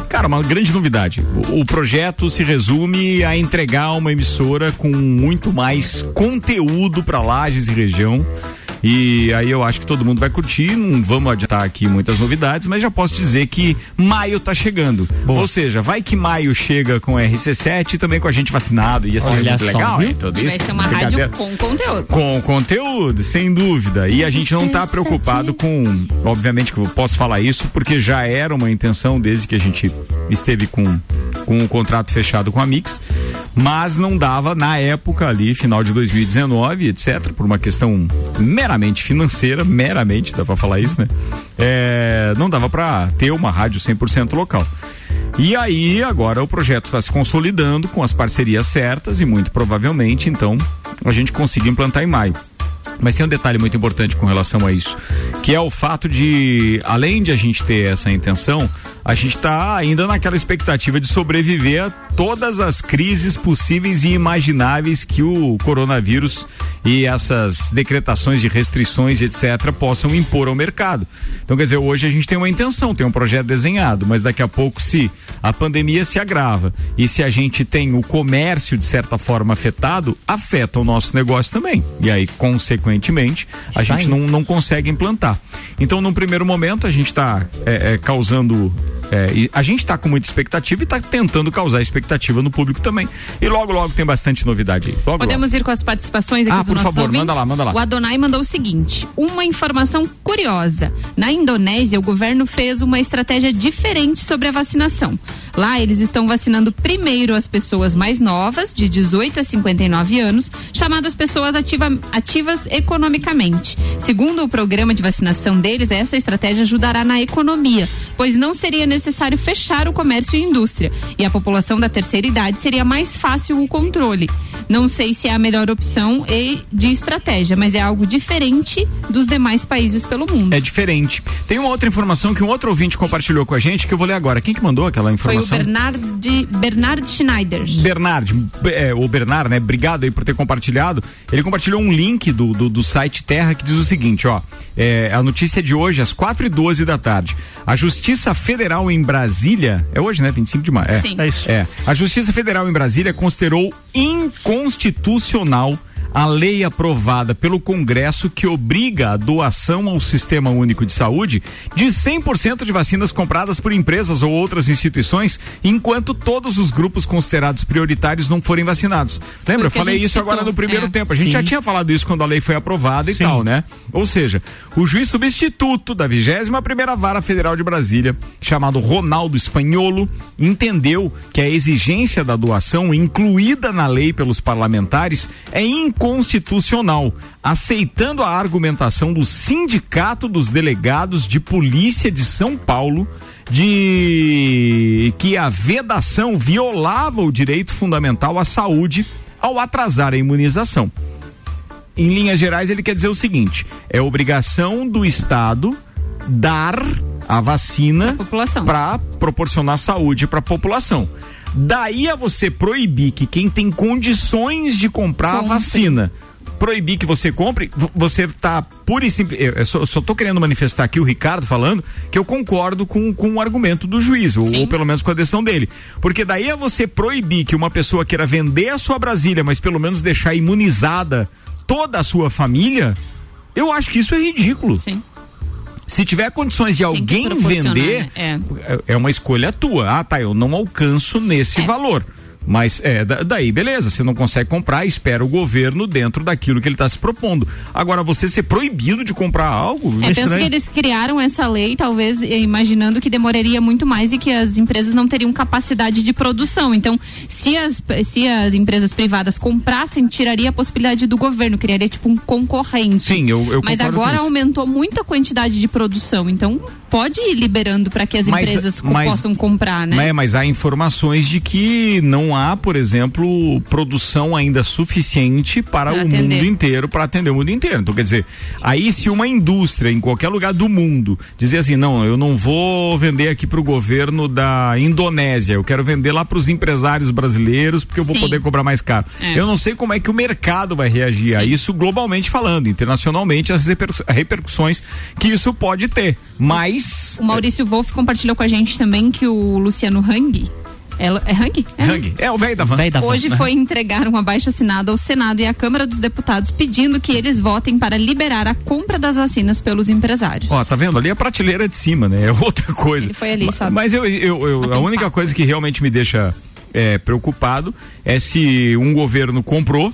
Cara, uma grande novidade. O, o projeto se resume a entregar uma emissora com muito mais conteúdo para Lages e região. E aí eu acho que todo mundo vai curtir. Não vamos adiantar aqui muitas novidades, mas já posso dizer que maio tá chegando. Ou seja, vai que maio chega com RC7 e também com a gente vacinado. Ia ser
Olha
muito
só,
legal,
viu?
Tudo
E vai
isso.
ser uma rádio com conteúdo.
Com conteúdo, sem dúvida. E a gente não está preocupado com. Obviamente que eu posso falar isso, porque já era uma intenção desde que a gente esteve com, com o contrato fechado com a Mix. Mas não dava na época ali, final de 2019, etc., por uma questão meramente financeira, meramente, dá pra falar isso, né? É, não dava pra ter uma rádio 100% local. E aí, agora o projeto está se consolidando com as parcerias certas e muito provavelmente, então, a gente consiga implantar em maio. Mas tem um detalhe muito importante com relação a isso, que é o fato de, além de a gente ter essa intenção, a gente está ainda naquela expectativa de sobreviver a todas as crises possíveis e imagináveis que o coronavírus e essas decretações de restrições, etc., possam impor ao mercado. Então, quer dizer, hoje a gente tem uma intenção, tem um projeto desenhado, mas daqui a pouco, se a pandemia se agrava e se a gente tem o comércio, de certa forma, afetado, afeta o nosso negócio também. E aí, consequentemente, a
Isso
gente
aí.
não, não consegue implantar. Então, num primeiro momento, a gente está causando. É, e a gente está com muita expectativa e está tentando causar expectativa no público também. E logo, logo tem bastante novidade aí. Logo,
Podemos ir com as participações aqui
Ah,
dos
por favor,
ouvintes?
manda lá, manda lá.
O Adonai mandou o seguinte: uma informação curiosa. Na Indonésia, o governo fez uma estratégia diferente sobre a vacinação. Lá, eles estão vacinando primeiro as pessoas mais novas, de 18 a 59 anos, chamadas pessoas ativa- ativas economicamente. Segundo o programa de vacinação deles, essa estratégia ajudará na economia, pois não seria necessário fechar o comércio e indústria. E a população da terceira idade seria mais fácil o controle. Não sei se é a melhor opção e de estratégia, mas é algo diferente dos demais países pelo mundo.
É diferente. Tem uma outra informação que um outro ouvinte compartilhou com a gente que eu vou ler agora. Quem que mandou aquela
Foi o
informação?
Bernard, Bernard Schneider.
Bernard, é, o Bernard, né? Obrigado aí por ter compartilhado. Ele compartilhou um link do, do, do site Terra que diz o seguinte, ó. É, a notícia de hoje, às 4 e 12 da tarde. A Justiça Federal em Brasília. É hoje, né? 25 de maio. É,
Sim.
É isso.
é. A Justiça Federal em Brasília considerou inconstitucional constitucional a lei aprovada pelo Congresso que obriga a doação ao Sistema Único de Saúde de 100% de vacinas compradas por empresas ou outras instituições, enquanto todos os grupos considerados prioritários não forem vacinados. Lembra? Eu falei isso agora
citou.
no primeiro
É.
tempo. A gente já tinha falado isso quando a lei foi aprovada e
Sim.
tal, né? Ou seja, o juiz substituto da 21 primeira Vara Federal de Brasília, chamado Ronaldo Espanholo, entendeu que a exigência da doação incluída na lei pelos parlamentares é inconstitucional, aceitando a argumentação do Sindicato dos Delegados de Polícia de São Paulo de que a vedação violava o direito fundamental à saúde ao atrasar a imunização. Em linhas gerais, ele quer dizer o seguinte: é obrigação do Estado dar a vacina para proporcionar saúde para a população. Daí a você proibir que quem tem condições de comprar
Compre.
a vacina proibir que você compre, você tá pura e simples. Eu, só, tô querendo manifestar aqui o Ricardo falando que eu concordo com, com o argumento do juiz, ou, ou pelo menos com a decisão dele. Porque daí é você proibir que uma pessoa queira vender a sua Brasília, mas pelo menos deixar imunizada toda a sua família, eu acho que isso é ridículo.
Sim.
Se tiver condições de
Tem
alguém vender,
né? É.
é- é uma escolha tua. Ah, tá, eu não alcanço nesse
É.
valor. Mas é, da- daí, beleza, você não consegue comprar, espera o governo dentro daquilo que ele está se propondo. Agora, você ser proibido de comprar algo.
É, penso que eles criaram essa lei, talvez eh, imaginando que demoraria muito mais e que as empresas não teriam capacidade de produção. Então, se as, se as empresas privadas comprassem, tiraria a possibilidade do governo, criaria tipo um concorrente.
Sim, eu, eu
Mas agora aumentou muito a quantidade de produção, então pode ir liberando para que as
Mas-
empresas
mas-
possam comprar, né?
É, mas há informações de que não há, por exemplo, produção ainda suficiente para
Pra
o
atender.
mundo inteiro, para atender o mundo inteiro. Então, quer dizer, aí se uma indústria em qualquer lugar do mundo dizer assim, não, eu não vou vender aqui para o governo da Indonésia, eu quero vender lá para os empresários brasileiros porque eu vou
Sim.
poder cobrar mais caro.
É.
Eu não sei como é que o mercado vai reagir a isso globalmente falando, internacionalmente, as reper- repercussões que isso pode ter. Mas
O Maurício Wolff compartilhou com a gente também que o Luciano Hang, ela, é Hang? É,
Hang, é o velho da van.
Hoje foi entregar um abaixo assinado ao Senado e à Câmara dos Deputados pedindo que eles votem para liberar a compra das vacinas pelos empresários.
Ó, tá vendo? Ali é a prateleira de cima, né? É outra coisa.
Ele foi ali, só-
Mas eu, eu, eu- a única coisa que realmente me deixa é, preocupado é se um governo comprou.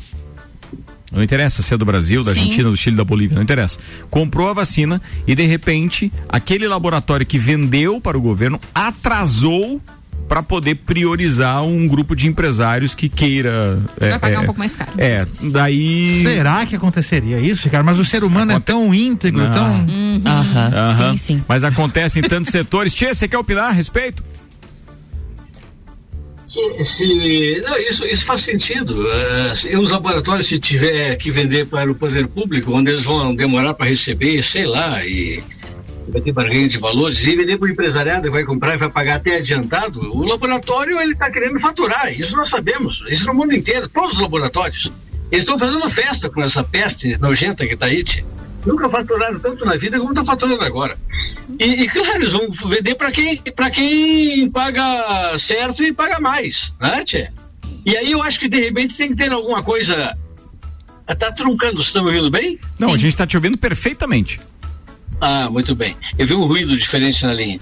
Não interessa se é do Brasil, da
Sim.
Argentina, do Chile, da Bolívia, não interessa. Comprou a vacina e de repente aquele laboratório que vendeu para o governo atrasou para poder priorizar um grupo de empresários que queira. é,
Vai pagar
é,
um pouco mais caro.
É, daí.
Será que aconteceria isso, cara? Mas o ser humano é tão íntegro,
Não.
tão.
Uhum.
Aham. Mas acontece em tantos setores. Tia, você quer opinar a respeito?
Se, não, isso, isso faz sentido. Se os laboratórios, se tiver que vender para o poder público, onde eles vão demorar para receber, sei lá, e vai ter barganha de valores, e vender para o empresariado, vai comprar e vai pagar até adiantado, o laboratório ele está querendo faturar. Isso nós sabemos. Isso no mundo inteiro, todos os laboratórios. Eles estão fazendo festa com essa peste nojenta que está aí. tia. Nunca faturaram tanto na vida como está faturando agora. E, e, claro, eles vão vender para quem, pra quem paga certo e paga mais, né, tchê? E aí eu acho que de repente tem que ter alguma coisa. Tá truncando, vocês estão me ouvindo bem?
Não, a gente está te ouvindo perfeitamente.
Ah, muito bem. Eu vi um ruído diferente na linha.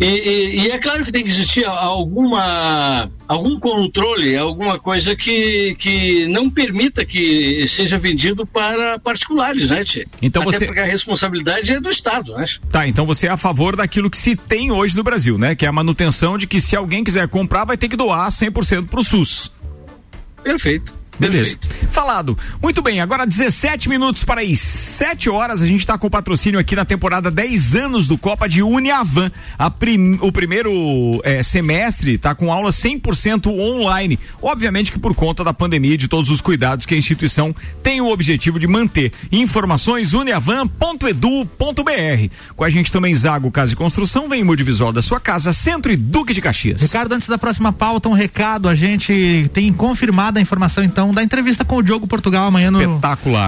E, e- e é claro que tem que existir alguma algum controle, alguma coisa que, que não permita que seja vendido para particulares, né, Tchê?
Então
Até
você-
porque a responsabilidade é do Estado, né?
Tá, então você é a favor daquilo que se tem hoje no Brasil, né? Que é a manutenção de que se alguém quiser comprar, vai ter que doar 100% pro SUS.
Perfeito.
Beleza. Falado. Muito bem, agora 17 minutos para as 7 horas. A gente está com patrocínio aqui na temporada 10 anos do Copa de Uniavan. A prim- o primeiro eh, semestre está com aula 100% online. Obviamente que por conta da pandemia e de todos os cuidados que a instituição tem o objetivo de manter. Informações uniavan.edu.br. Com a gente também Zago Casa e Construção, vem o visual da sua casa, Centro e Duque de Caxias.
Ricardo, antes da próxima pauta, um recado. A gente tem confirmada a informação, então, da entrevista com o Diogo Portugal amanhã no,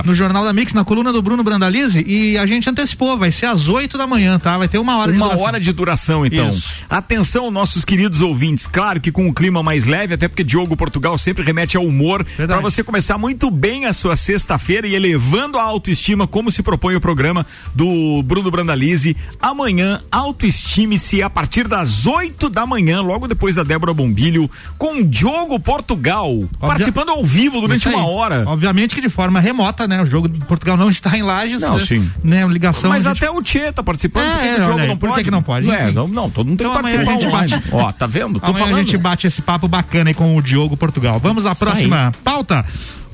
no Jornal da Mix, na coluna do Bruno Brandalize. E a gente antecipou, vai ser às 8 da manhã, tá? Vai ter uma hora de
Uma
duração.
hora de duração, então.
Isso.
Atenção, nossos queridos ouvintes. Claro que com um clima mais leve, até porque Diogo Portugal sempre remete ao humor. Para você começar muito bem a sua sexta-feira e elevando a autoestima, como se propõe o programa do Bruno Brandalize. Amanhã, autoestime-se a partir das 8 da manhã, logo depois da Débora Bombilho, com Diogo Portugal. Participando ao vivo durante
Isso aí.
uma hora.
Obviamente que de forma remota, né? O jogo de Portugal não está em Lages.
Não,
né?
sim.
Né? Ligação.
Mas
gente-
até o Tchê tá participando,
É,
por que, que o jogo
olha
não
por
pode?
que que não pode?
É, não, não, todo mundo tem
Então
que participar
a gente bate.
Ó, tá vendo? Tô
Amanhã
falando.
a gente bate esse papo bacana aí com o Diogo Portugal. Vamos à próxima pauta.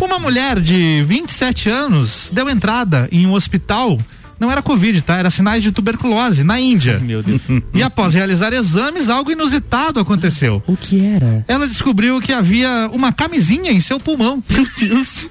Uma mulher de 27 anos deu entrada em um hospital. Não era Covid, tá? Era sinais de tuberculose na Índia.
Meu Deus.
E após realizar exames, algo inusitado aconteceu.
O que era?
Ela descobriu que havia uma camisinha em seu pulmão. Meu Deus.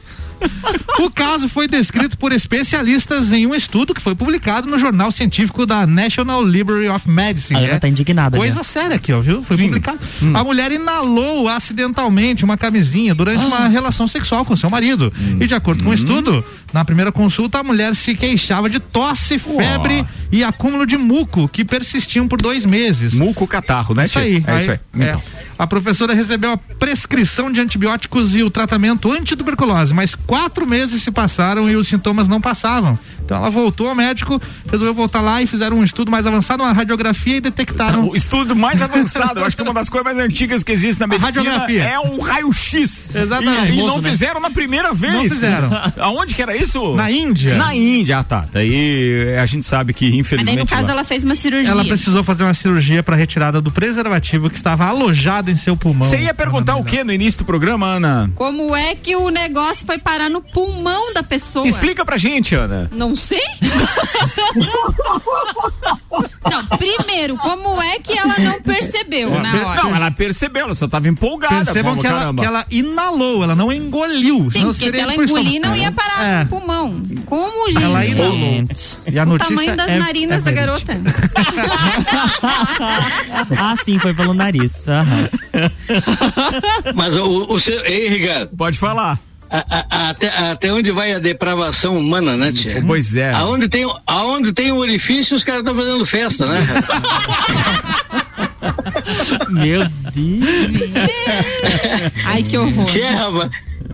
O caso foi descrito por especialistas em um estudo que foi publicado no jornal científico da National Library of Medicine.
A Ana
É
tá indignada.
Coisa séria aqui, ó, viu? Foi publicado.
Hum.
A mulher inalou acidentalmente uma camisinha durante
Ah.
uma relação sexual com seu marido.
Hum.
E de acordo com o estudo, na primeira consulta, a mulher se queixava de tosse, febre e acúmulo de muco que persistiam por dois meses.
Muco catarro, né,
Isso aí.
É isso aí. Então.
A professora recebeu a prescrição de antibióticos e o tratamento antituberculose, mas quatro meses se passaram e os sintomas não passavam. Então ela voltou ao médico, resolveu voltar lá e fizeram um estudo mais avançado, uma radiografia e detectaram.
O estudo mais avançado, eu acho que uma das coisas mais antigas que existe na medicina
radiografia.
é um raio-x.
Exatamente.
E, e não
né?
fizeram na primeira vez.
Não fizeram.
Aonde que era isso?
Na Índia.
Na Índia, ah, tá. Daí a gente sabe que
Mas
infelizmente.
daí, no caso,
lá-
ela fez uma cirurgia.
Ela precisou fazer uma cirurgia para retirada do preservativo que estava alojado em seu pulmão.
Você ia perguntar o que no início do programa, Ana?
Como é que o negócio foi parar no pulmão da pessoa?
Explica pra gente, Ana.
Não sei. não, primeiro, como é que ela não percebeu na hora?
Não, ela percebeu, ela só tava empolgada.
Percebam que ela, que ela inalou, ela não engoliu.
Sim, porque se
seria
ela engolir, não ia parar
É.
no pulmão. Como, gente?
Ela inalou. E a
o
notícia
tamanho das
é-
narinas
é
da garota.
ah, sim, foi pelo nariz. Aham.
Mas o, o seu. Ei, Ricardo.
Pode falar.
Até, até onde vai a depravação humana, né, Tia?
Pois é.
Aonde tem, aonde tem um orifício, os caras estão fazendo festa, né?
Meu Deus.
Ai, que horror.
Que é, rapaz?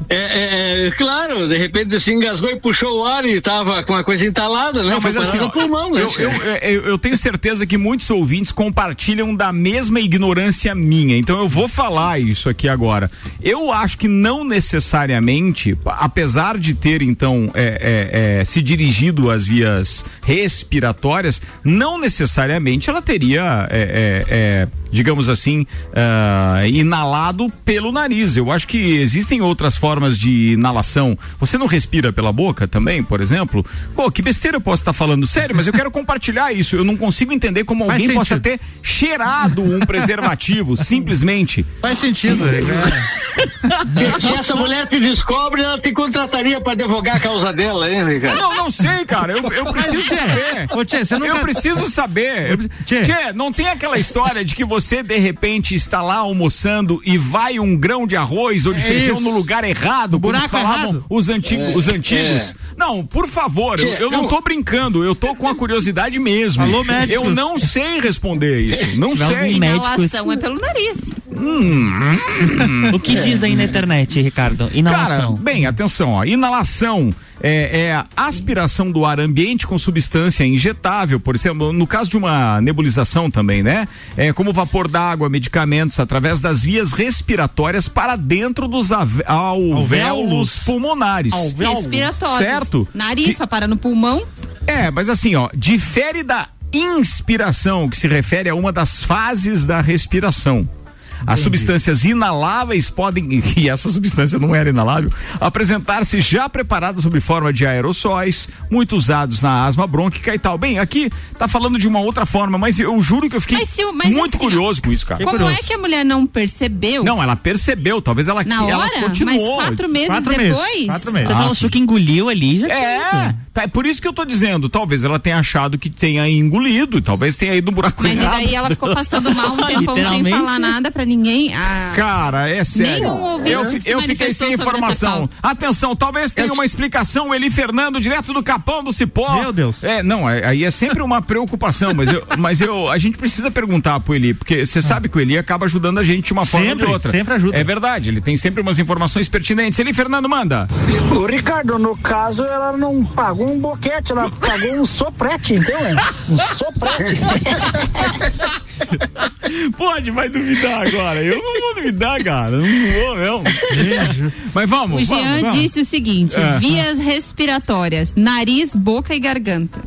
É, é, é, claro, de repente se engasgou e puxou o ar e tava com a coisa entalada, né?
Não, mas assim, ó,
pulmão, né,
eu,
Tia?
eu, eu, eu tenho certeza que muitos ouvintes compartilham da mesma ignorância minha. Então eu vou falar isso aqui agora. Eu acho que não necessariamente, apesar de ter então é, é, é, se dirigido às vias respiratórias, não necessariamente ela teria, é, é, é, digamos assim, ah, inalado pelo nariz. Eu acho que existem outras formas de inalação. Você não respira pela boca também, por exemplo? Pô, que besteira eu posso estar falando sério, mas eu quero compartilhar isso. Eu não consigo entender como
Faz
alguém possa
sentido.
ter cheirado um preservativo, simplesmente.
Faz sentido. é.
Se essa mulher te descobre, ela te contrataria para advogar a causa dela, hein, Ricardo?
Não, não sei, cara. Eu, eu preciso
Tchê,
saber.
ô, Tchê, você nunca-
Eu preciso saber.
Tchê.
Tchê, não tem aquela história de que você, de repente, está lá almoçando e vai um grão de arroz ou de
É
feijão
isso.
no lugar errado, como
Buraco
falavam
errado.
os, antigos,
É,
os antigos.
é.
Não, por favor, eu, eu não tô brincando, eu tô com a curiosidade mesmo.
Alô, médicos.
Eu não sei responder isso. Não
Não,
sei.
Inalação é pelo nariz.
O que diz aí na internet, Ricardo?
Cara,
Inalação.
bem, atenção, ó, inalação é, é a aspiração do ar ambiente com substância injetável, por exemplo, no caso de uma nebulização também, né? É como vapor d'água, medicamentos, através das vias respiratórias para dentro dos alvéolos
Alvéolos.
pulmonares.
Respiratório.
Certo?
Nariz
Que-
parar no pulmão.
É, mas assim, ó, difere da inspiração, que se refere a uma das fases da respiração. As substâncias inaláveis podem, e essa substância não era inalável, apresentar-se já preparadas sob forma de aerossóis, muito usados na asma brônquica e tal. Bem, aqui tá falando de uma outra forma, mas eu juro que eu fiquei
Mas mas
muito
assim,
curioso com isso, cara.
Como é que a mulher não percebeu?
Não, ela percebeu, talvez ela,
Na
ela
hora?
continuou.
Mas quatro meses
Quatro meses,
depois?
quatro meses.
Você não achou que engoliu ali? Já
É,
tinha.
tá, é por isso que eu tô dizendo. Talvez ela tenha achado que tenha engolido, talvez tenha ido no buraco
Mas e
errado.
daí ela ficou passando mal um tempão sem falar nada pra ninguém? Ah,
Cara, é sério. Eu, eu fiquei sem informação. Atenção, talvez tenha uma explicação, Eli Fernando, direto do Capão do Cipó.
Meu Deus.
É, não, é- aí é sempre uma preocupação, mas eu, mas eu, a gente precisa perguntar pro Eli, porque você sabe que o Eli acaba ajudando a gente de uma forma ou de
Sempre,
outra.
sempre ajuda.
É verdade, ele tem sempre umas informações pertinentes. Eli Fernando, manda.
O Ricardo, no caso, ela não pagou um boquete, ela pagou um soprete, então é? Um soprete.
Pode, vai duvidar agora. Eu não vou duvidar, cara. Não vou, não. Mas vamos,
o Jean
vamos, vamos.
disse o seguinte:
É.
vias respiratórias, nariz, boca e garganta.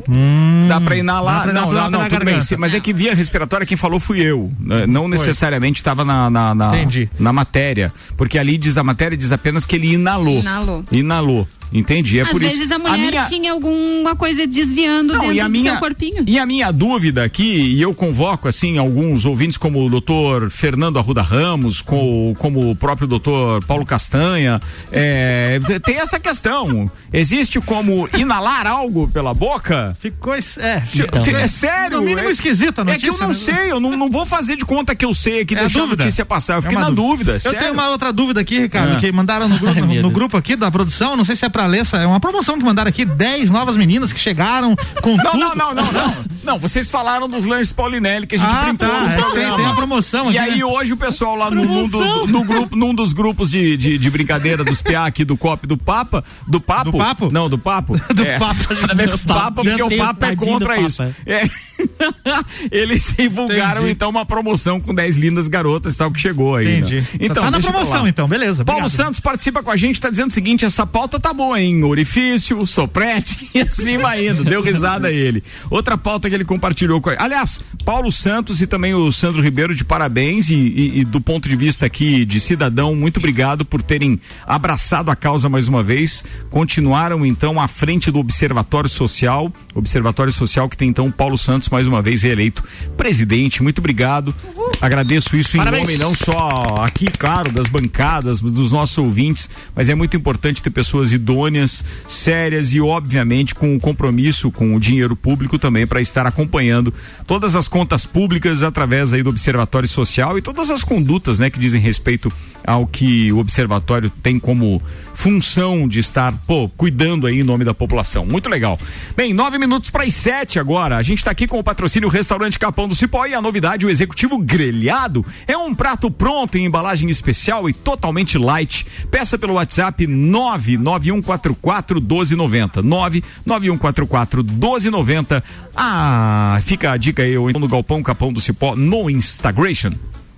Dá pra inalar?
Dá pra
não, não, não, tudo bem.
garganta.
sim, Mas é que via respiratória quem falou fui eu. né? Não necessariamente estava na, na, na, na matéria. Porque ali diz a matéria, diz apenas que ele inalou.
Inalou.
Inalou. Entendi. É
Às
por
vezes
isso.
a mulher
minha-
tinha alguma coisa desviando
Não,
dentro
e a
do
minha,
seu corpinho.
E a minha dúvida aqui, e eu convoco assim alguns ouvintes como o doutor Fernando Arruda Ramos, com, como o próprio doutor Paulo Castanha, é, tem essa questão. Existe como inalar algo pela boca?
Ficou. É,
Então.
é sério?
No mínimo
é,
esquisita a
É que eu
notícia,
não
né?
sei, eu não, não vou fazer de conta que eu sei aqui,
É a
deixar a
dúvida.
notícia passar. Eu
É
fiquei
uma
na dúvida.
Eu
sério.
tenho uma outra dúvida aqui, Ricardo,
Ah.
que mandaram no grupo,
Ai, meu
no grupo aqui da produção, não sei se é pra ler, é uma promoção que mandaram aqui, 10 novas meninas que chegaram com
Não,
tudo.
não, não, não, não. Não, vocês falaram dos lanches Paulinelli que a gente
Ah,
brincou
tá,
no
é,
programa.
tem- tem a promoção
E
aqui,
aí
né?
hoje o pessoal lá no, num, do- no grupo, num dos grupos de, de, de brincadeira dos PA aqui do COP do Papa, do Papo?
Do Papo?
Não, do Papo.
Do
É,
Papo.
Nada a ver com o Papo, porque o Papo é
do
contra
Papa.
isso. É. Eles divulgaram
Entendi.
então uma promoção com 10 lindas garotas tal que chegou aí.
Entendi.
né? Então,
Tá na promoção, então, beleza,
Paulo
obrigado.
Santos participa com a gente, tá dizendo o seguinte: essa pauta tá boa, hein? Orifício, soprete e assim vai indo. Deu risada ele. Outra pauta que ele compartilhou com a... Aliás, Paulo Santos e também o Sandro Ribeiro, de parabéns e, e- e do ponto de vista aqui de cidadão, muito obrigado por terem abraçado a causa mais uma vez. Continuaram então à frente do Observatório Social, Observatório Social que tem então o Paulo Santos mais uma vez reeleito presidente. Muito obrigado. Agradeço isso
Parabéns.
em nome não só aqui, claro, das bancadas, dos nossos ouvintes, mas é muito importante ter pessoas idôneas, sérias e, obviamente, com o compromisso com o dinheiro público também para estar acompanhando todas as contas públicas através aí do Observatório Social e todas as condutas, né, que dizem respeito ao que o Observatório tem como função de estar, pô, cuidando aí em nome da população. Muito legal. Bem, nove minutos para as sete agora. A gente está aqui com o patrocínio Restaurante Capão do Cipó e a novidade, o executivo grelhado. É um prato pronto em embalagem especial e totalmente light. Peça pelo WhatsApp 99144 1290. 99144 1290. Ah, fica a dica aí, ou então no Galpão Capão do Cipó no Instagram.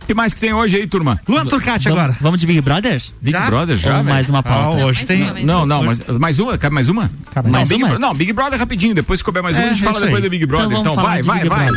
O que mais que tem hoje aí, turma?
Luan Turcati agora.
Vamos de Big Brother?
Big
Já?
Brother já?
Ou mais uma pauta?
Ah, hoje tem.
Não, não, mas mais uma? Cabe mais uma?
Cabe
não,
mais
Big,
uma?
Bro- não, Big Brother rapidinho, depois se couber mais uma,
É,
a gente
é
fala depois
aí.
do Big Brother.
Então
Então, vai, vai,
Big
vai.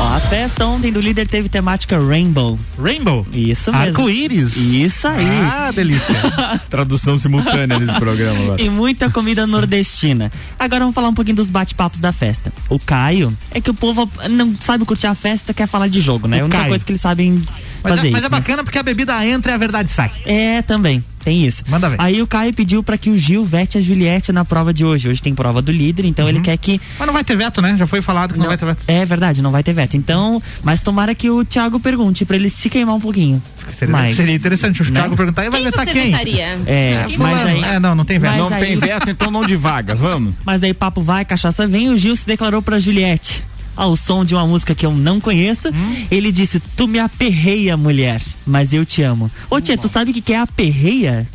Ó, a festa ontem do líder teve temática Rainbow.
Rainbow.
Isso mesmo.
Arco-íris.
Isso aí.
Ah, delícia.
Tradução simultânea nesse programa lá.
E muita comida nordestina. Agora vamos falar um pouquinho dos bate-papos da festa. O Caio é que o povo não sabe curtir a festa, quer falar de jogo, né?
O
a única
Caio.
coisa que eles sabem
Mas,
fazer
é, mas
isso.
é
né?
bacana porque a bebida entra e a verdade sai.
É, também. Tem isso.
Manda ver.
Aí o Caio pediu pra que o Gil vete a Juliette na prova de hoje. Hoje tem prova do líder, então
Uhum.
ele quer que.
Mas não vai ter veto, né? Já foi falado que não, vai ter veto.
É verdade, não vai ter veto. Então, mas tomara que o Thiago pergunte pra ele se queimar um pouquinho.
Seria,
Mas-
seria interessante o Thiago
né?
perguntar e vai
Quem
vetar
você
quem?
vetaria?
É,
Quem
mas
você
aí-?
É, não, não tem veto.
Não
aí-
tem veto, então não divaga, vamos.
Mas aí papo vai, cachaça vem, o Gil se declarou pra Juliette. Ao som de uma música que eu não conheço,
Hum?
ele disse: Tu me aperreia, mulher, mas eu te amo. Ô tia, tu sabe o que que é aperreia?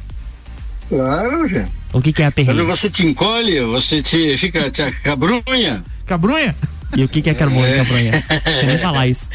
Claro, gente.
O que que é
Quando
aperreia?
você te encolhe, você te fica te acabrunha.
Cabrunha?
E o que que é carbono,
É.
cabronha? Você nem falar isso.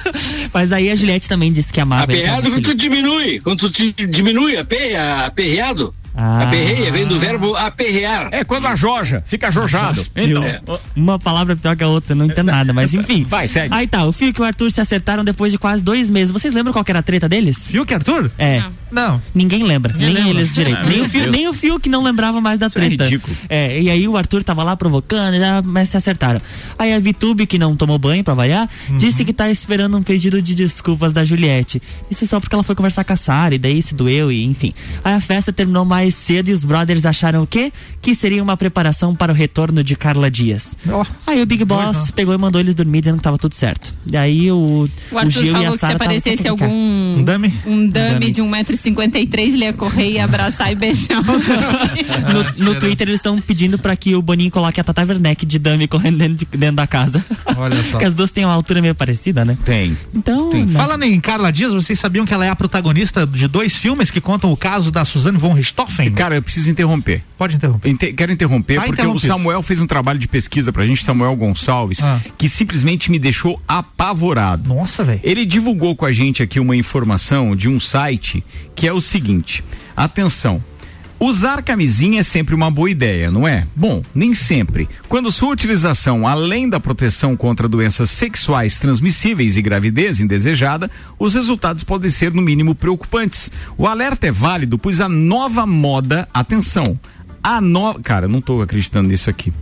Mas aí a Juliette também disse que amava ele.
Aperreado quando tu diminui. Quando tu te diminui, aperreado.
Ah.
Aperreia, vem do verbo aperrear.
É quando a Joja fica jojado. Então,
É.
Uma palavra pior que a outra, não entendo nada, mas enfim.
Vai, segue.
Aí tá, o Fio e o Arthur se acertaram depois de quase dois meses. Vocês lembram qual que era a treta deles?
Fiuk Arthur?
É.
Não.
Ninguém lembra,
Ninguém
nem
lembra.
eles direito.
Ah,
nem, o Fio,
Deus.
nem o Fio que não lembrava mais da
Isso é
treta.
ridículo.
É, e aí o Arthur tava lá provocando, e já, mas se acertaram. Aí a Vitube, que não tomou banho pra variar,
Uhum.
disse que tá esperando um pedido de desculpas da Juliette. Isso só porque ela foi conversar com a Sara, e daí se doeu, e enfim. Aí a festa terminou mais cedo e os brothers acharam o quê? Que seria uma preparação para o retorno de Carla Dias.
Ó,
Aí o Big Boss
não.
pegou e mandou eles dormir dizendo que tava tudo certo. E aí o,
O Arthur
Gil e
falou
a
que se
Sara tavam
aparecesse algum
Um dummy?
um dummy de 1,53m, ele ia correr e abraçar e beijar.
No, no Twitter eles estão pedindo pra que o Boninho coloque a Tata Werneck de dummy correndo dentro, de- dentro da casa.
Olha só.
Porque as duas têm uma altura meio parecida, né?
Tem.
Então.
Tem.
né?
Falando em Carla Dias, vocês sabiam que ela é a protagonista de dois filmes que contam o caso da Suzanne von Richthofen?
Cara, eu preciso interromper.
Pode interromper.
Inte- quero interromper porque o Samuel fez um trabalho de pesquisa pra gente, Samuel Gonçalves,
Ah.
que simplesmente me deixou apavorado.
Nossa, velho.
Ele divulgou com a gente aqui uma informação de um site que é o seguinte: atenção. Usar camisinha é sempre uma boa ideia, não é? Bom, nem sempre. Quando sua utilização, além da proteção contra doenças sexuais transmissíveis e gravidez indesejada, os resultados podem ser, no mínimo, preocupantes. O alerta é válido, pois a nova moda, atenção, a no... Cara, eu não tô acreditando nisso aqui.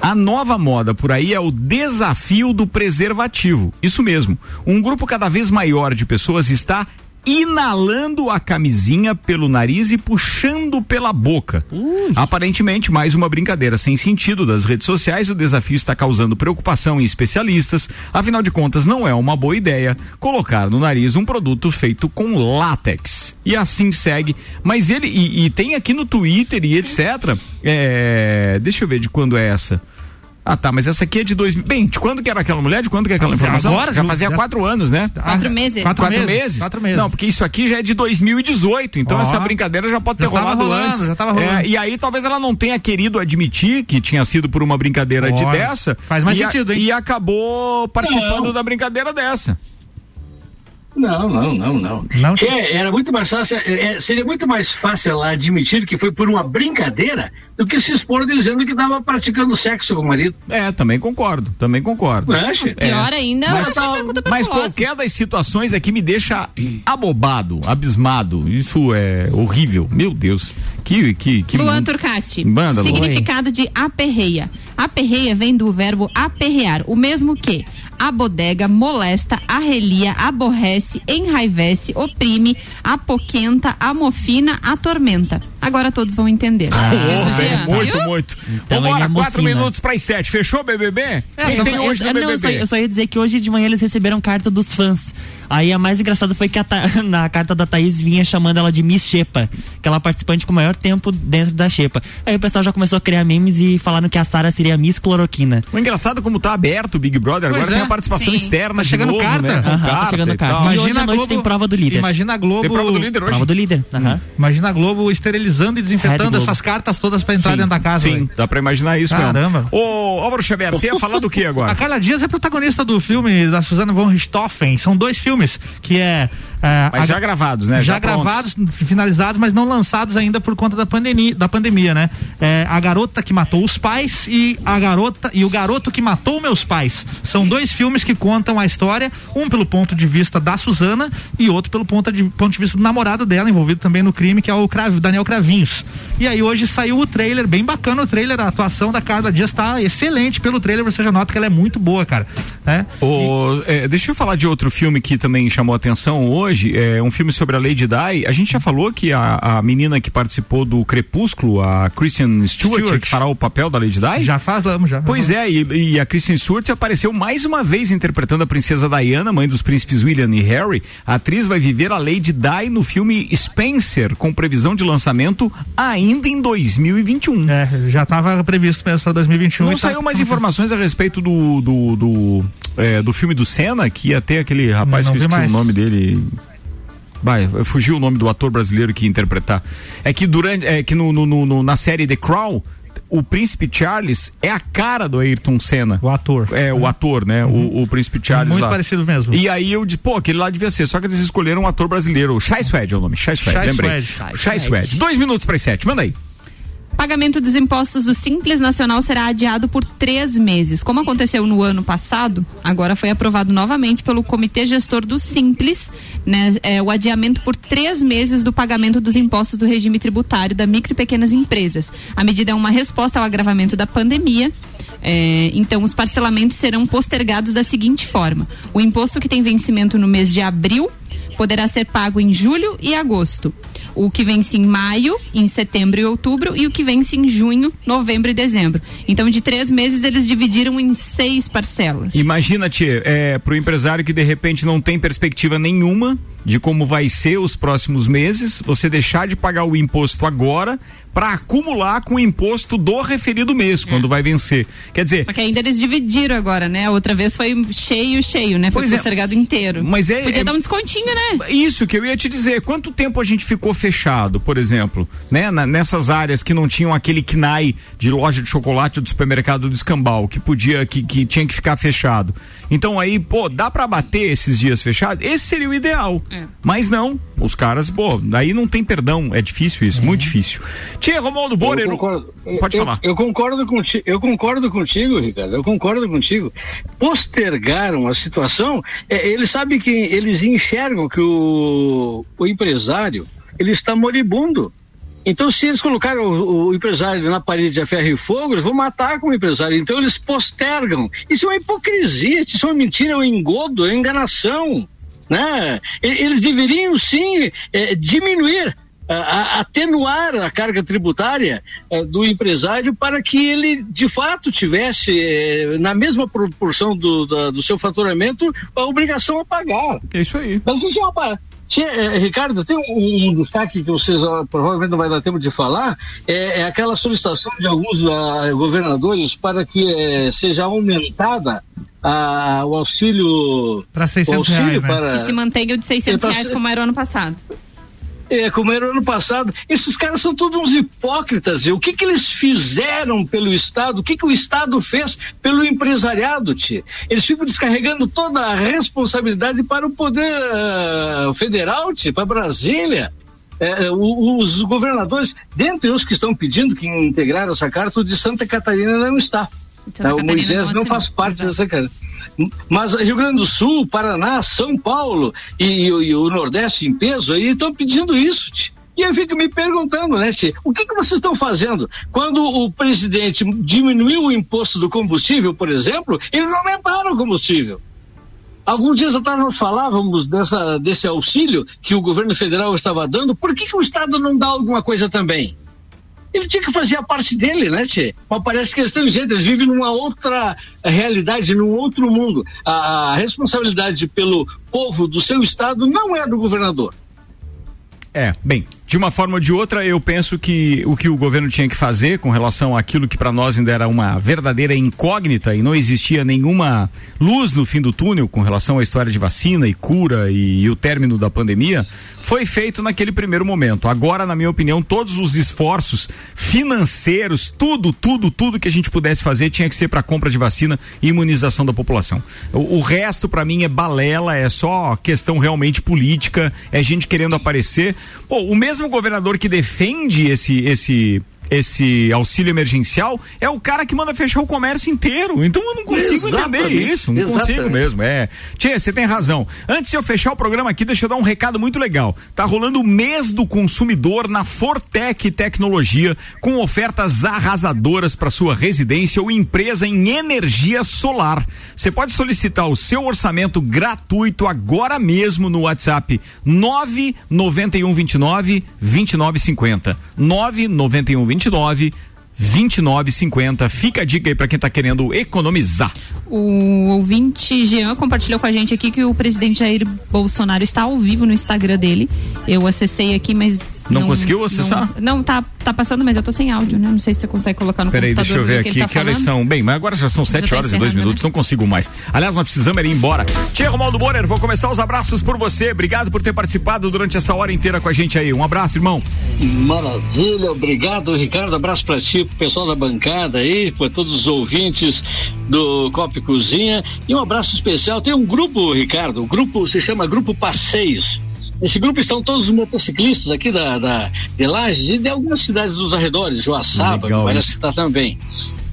A nova moda por aí é o desafio do preservativo. Isso mesmo. Um grupo cada vez maior de pessoas está inalando a camisinha pelo nariz e puxando pela boca. Aparentemente, mais uma brincadeira sem sentido das redes sociais, o desafio está causando preocupação em especialistas. Afinal de contas, não é uma boa ideia colocar no nariz um produto feito com látex. E assim segue. Mas ele, e, e tem aqui no Twitter e etc. É, deixa eu ver de quando é essa. Ah, tá, mas essa aqui é de 2000. Bem, de quando que era aquela mulher? De quando que é aquela informação?
Agora,
já fazia
já-
quatro anos, né?
Quatro meses.
Quatro,
Quatro
meses.
meses, quatro meses.
Não, porque isso aqui já é de 2018, então
Ó.
essa brincadeira já pode ter
Já tava
rolado
rolando,
antes.
já tava rolando.
É, e aí talvez ela não tenha querido admitir que tinha sido por uma brincadeira de
Olha,
dessa.
faz mais
e a-
sentido, hein?
E acabou participando
Não.
da brincadeira dessa.
Não, não, não, não.
Não?
É, era muito mais fácil, é, é, seria muito mais fácil ela admitir que foi por uma brincadeira do que se expor dizendo que estava praticando sexo com o marido.
É, também concordo, também concordo.
Acha?
Pior ainda,
Mas,
tá
mas qualquer das situações aqui me deixa abobado, abismado. Isso é horrível. Meu Deus. Que, que, que
Luan
mundo.
Turcati.
Manda.
Significado de aperreia. Aperreia vem do verbo aperrear, o mesmo que abodega, molesta, arrelia, aborrece, enraivece, oprime, apoquenta, amofina, atormenta. Agora todos vão entender. Diz o
Bem,
Jean,
muito,
viu?
muito.
Então
Vambora,
é
quatro minutos para as sete. Fechou, BBB? Quem
Eu
tem
só-
hoje
eu,
no
não, eu só, eu só ia dizer que hoje de manhã eles receberam carta dos fãs. Aí a mais engraçada foi que a Tha- na carta da Thaís vinha chamando ela de Miss Xepa, que ela é participante com o maior tempo dentro da Xepa. Aí o pessoal já começou a criar memes e falaram que a Sara seria Miss Cloroquina.
O engraçado é como tá aberto o Big Brother,
Pois
agora
é.
tem a participação
Sim.
externa
Tá chegando
novo,
carta.
né?
Tá
carta
chegando
e
carta. Mas-
Imagina
hoje à
a
noite
Globo,
tem prova do líder.
Imagina a Globo.
Tem prova do líder hoje?
Prova do líder. Aham.
Imagina a Globo esterilizando e desinfetando essas cartas todas pra entrar
Sim,
dentro da casa.
Sim,
velho.
dá pra imaginar isso
Caramba.
mesmo. Ô, Álvaro Xavier, você ia falar do que
A
agora?
Carla Dias é protagonista do filme da Susana von Richthofen. São dois filmes que é. É,
Mas já gravados, né?
Já,
Já
gravados, finalizados, mas não lançados ainda por conta da pandemia, da pandemia, né? É, a garota que matou os pais e a garota e o garoto que matou meus pais. São dois filmes que contam a história, um pelo ponto de vista da Suzana e outro pelo ponto de, ponto de vista do namorado dela, envolvido também no crime, que é o Crav- Daniel Cravinhos. E aí hoje saiu o trailer, bem bacana o trailer, a atuação da Carla Dias tá excelente pelo trailer, você já nota que ela é muito boa, cara. né?
Ô, é, deixa eu falar de outro filme que também chamou atenção hoje, é um filme sobre a Lady Di. A gente já falou que a, a menina que participou do Crepúsculo, a Kristen Stewart,
Stewart.
que fará o papel da Lady Di?
Já falamos, já.
Pois é, e, e a Kristen Stewart apareceu mais uma vez interpretando a princesa Diana, mãe dos príncipes William e Harry. A atriz vai viver a Lady Di no filme Spencer, com previsão de lançamento ainda em 2021.
É, já estava previsto mesmo para 2021.
Não
e tá-
saiu mais informações a respeito do do, do, é, do filme do Senna, que ia ter aquele rapaz
Não
que eu esqueci
mais.
o nome dele. Vai, fugiu o nome do ator brasileiro que ia interpretar. É que durante. É que no, no- no- no- na série The Crown, o príncipe Charles é a cara do Ayrton Senna.
O ator.
É, o ator, né? O, o príncipe Charles
Muito
lá.
parecido mesmo.
E aí eu disse, pô, aquele lá devia ser, só que eles escolheram um ator brasileiro. O Chai Suede é o nome. Chai Suede,
Chai
lembrei.
Suede.
Chai Suede. Dois minutos para as sete, manda aí.
Pagamento dos impostos do Simples Nacional será adiado por três meses. Como aconteceu no ano passado, agora foi aprovado novamente pelo Comitê Gestor do Simples né, é, o adiamento por três meses do pagamento dos impostos do regime tributário da micro e pequenas empresas. A medida é uma resposta ao agravamento da pandemia. É, então, os parcelamentos serão postergados da seguinte forma: o imposto que tem vencimento no mês de abril poderá ser pago em julho e agosto. O que vence em maio, em setembro e outubro, e o que vence em junho, novembro e dezembro. Então, de três meses, eles dividiram em seis parcelas.
Imagina, Tia, é, pro empresário que de repente não tem perspectiva nenhuma de como vai ser os próximos meses, você deixar de pagar o imposto agora para acumular com o imposto do referido mês, quando vai vencer. Quer dizer,
Só que ainda eles dividiram agora, né? Outra vez foi cheio, cheio, né? Foi
é.
postergado inteiro.
Mas é-
Podia
é-
dar um descontinho, né?
Isso que eu ia te dizer. Quanto tempo a gente ficou fechado, por exemplo, né? Na- nessas áreas que não tinham aquele KNAI de loja de chocolate do supermercado do escambau, que podia, que, que tinha que ficar fechado. Então aí, pô, dá pra bater esses dias fechados? Esse seria o ideal.
É.
Mas não, os caras, pô, daí não tem perdão. É difícil isso, muito difícil. Tia Romualdo Borer,
Eu concordo,
pode
eu,
falar.
Eu concordo, contigo, eu concordo contigo, Ricardo. Eu concordo contigo. Postergaram a situação. é, eles sabem que eles enxergam que o, o empresário ele está moribundo. Então, se eles colocaram o, o empresário na parede de ferro e fogo, eles vão matar com o empresário. Então, eles postergam. Isso é uma hipocrisia, isso é uma mentira, é um engodo, é uma enganação. Né? Eles deveriam sim eh, diminuir a- a- atenuar a carga tributária eh, do empresário para que ele de fato tivesse eh, na mesma proporção do, da- do seu faturamento a obrigação a pagar.
É isso aí.
Mas isso é uma, eh, Ricardo, tem um, um destaque que vocês ó, provavelmente não vai dar tempo de falar, é, é aquela solicitação de alguns ah, governadores para que eh, seja aumentada a, o auxílio
para 600
o auxílio
reais, né?
para
Que se mantenha o de 600
É pra
reais como era o ano passado.
É, como era ano passado. Esses caras são todos uns hipócritas. E o que que eles fizeram pelo Estado? O que que o Estado fez pelo empresariado, tia? Eles ficam descarregando toda a responsabilidade para o poder ah, federal, tia, para Brasília. É, os governadores, dentre os que estão pedindo que integraram essa carta, o de Santa Catarina não está. É, o Moisés
não
não faz parte dessa cara. Mas Rio Grande do Sul, Paraná, São Paulo e, e o- e o Nordeste em peso aí estão pedindo isso. tch. E eu fico me perguntando, né, tch, o que, que vocês estão fazendo? Quando o presidente diminuiu o imposto do combustível, por exemplo, eles aumentaram o combustível. Alguns dias atrás nós falávamos dessa, desse auxílio que o governo federal estava dando, por que, que o Estado não dá alguma coisa também? Ele tinha que fazer a parte dele, né, Tchê? Mas parece que eles estão gente, eles vivem numa outra realidade, num outro mundo. A responsabilidade pelo povo do seu estado não é do governador.
É, bem, de uma forma ou de outra, eu penso que o que o governo tinha que fazer com relação àquilo que para nós ainda era uma verdadeira incógnita e não existia nenhuma luz no fim do túnel com relação à história de vacina e cura e, e o término da pandemia, foi feito naquele primeiro momento. Agora, na minha opinião, todos os esforços financeiros, tudo, tudo, tudo que a gente pudesse fazer tinha que ser para compra de vacina e imunização da população. O, o resto, para mim, é balela, é só questão realmente política, é gente querendo aparecer. Pô, o mesmo governador que defende esse esse esse auxílio emergencial é o cara que manda fechar o comércio inteiro. Então eu não consigo entender
Exatamente,
isso. Não consigo
exatamente.
mesmo. É. Tchê, você tem razão. Antes de eu fechar o programa aqui, deixa eu dar um recado muito legal. Tá rolando o mês do consumidor na Fortec Tecnologia, com ofertas arrasadoras para sua residência ou empresa em energia solar. Você pode solicitar o seu orçamento gratuito agora mesmo no WhatsApp 99129 2950. 99129 2950. Fica a dica aí para quem tá querendo economizar.
O ouvinte Jean compartilhou com a gente aqui que o presidente Jair Bolsonaro está ao vivo no Instagram dele. Eu acessei aqui, mas.
Não conseguiu acessar?
Não, não, tá, tá passando, mas eu tô sem áudio, né? Não sei se você consegue colocar no
Peraí,
computador.
deixa eu ver aqui que,
tá
horas
falando.
são. Bem, mas agora já são
Já
7
tá
horas e 2
encerrando,
minutos, não consigo mais. Aliás, nós precisamos ir embora. Tia Romaldo Borer, vou começar os abraços por você. Obrigado por ter participado durante essa hora inteira com a gente aí. Um abraço, irmão.
Maravilha, obrigado, Ricardo. Abraço para ti, pro pessoal da bancada aí, para todos os ouvintes do Copa e Cozinha. E um abraço especial. Tem um grupo, Ricardo, o grupo se chama Grupo Passeios. Nesse grupo estão todos os motociclistas aqui da, da de Lages e de algumas cidades dos arredores, Joaçaba,
Legal
parece
isso.
que está também.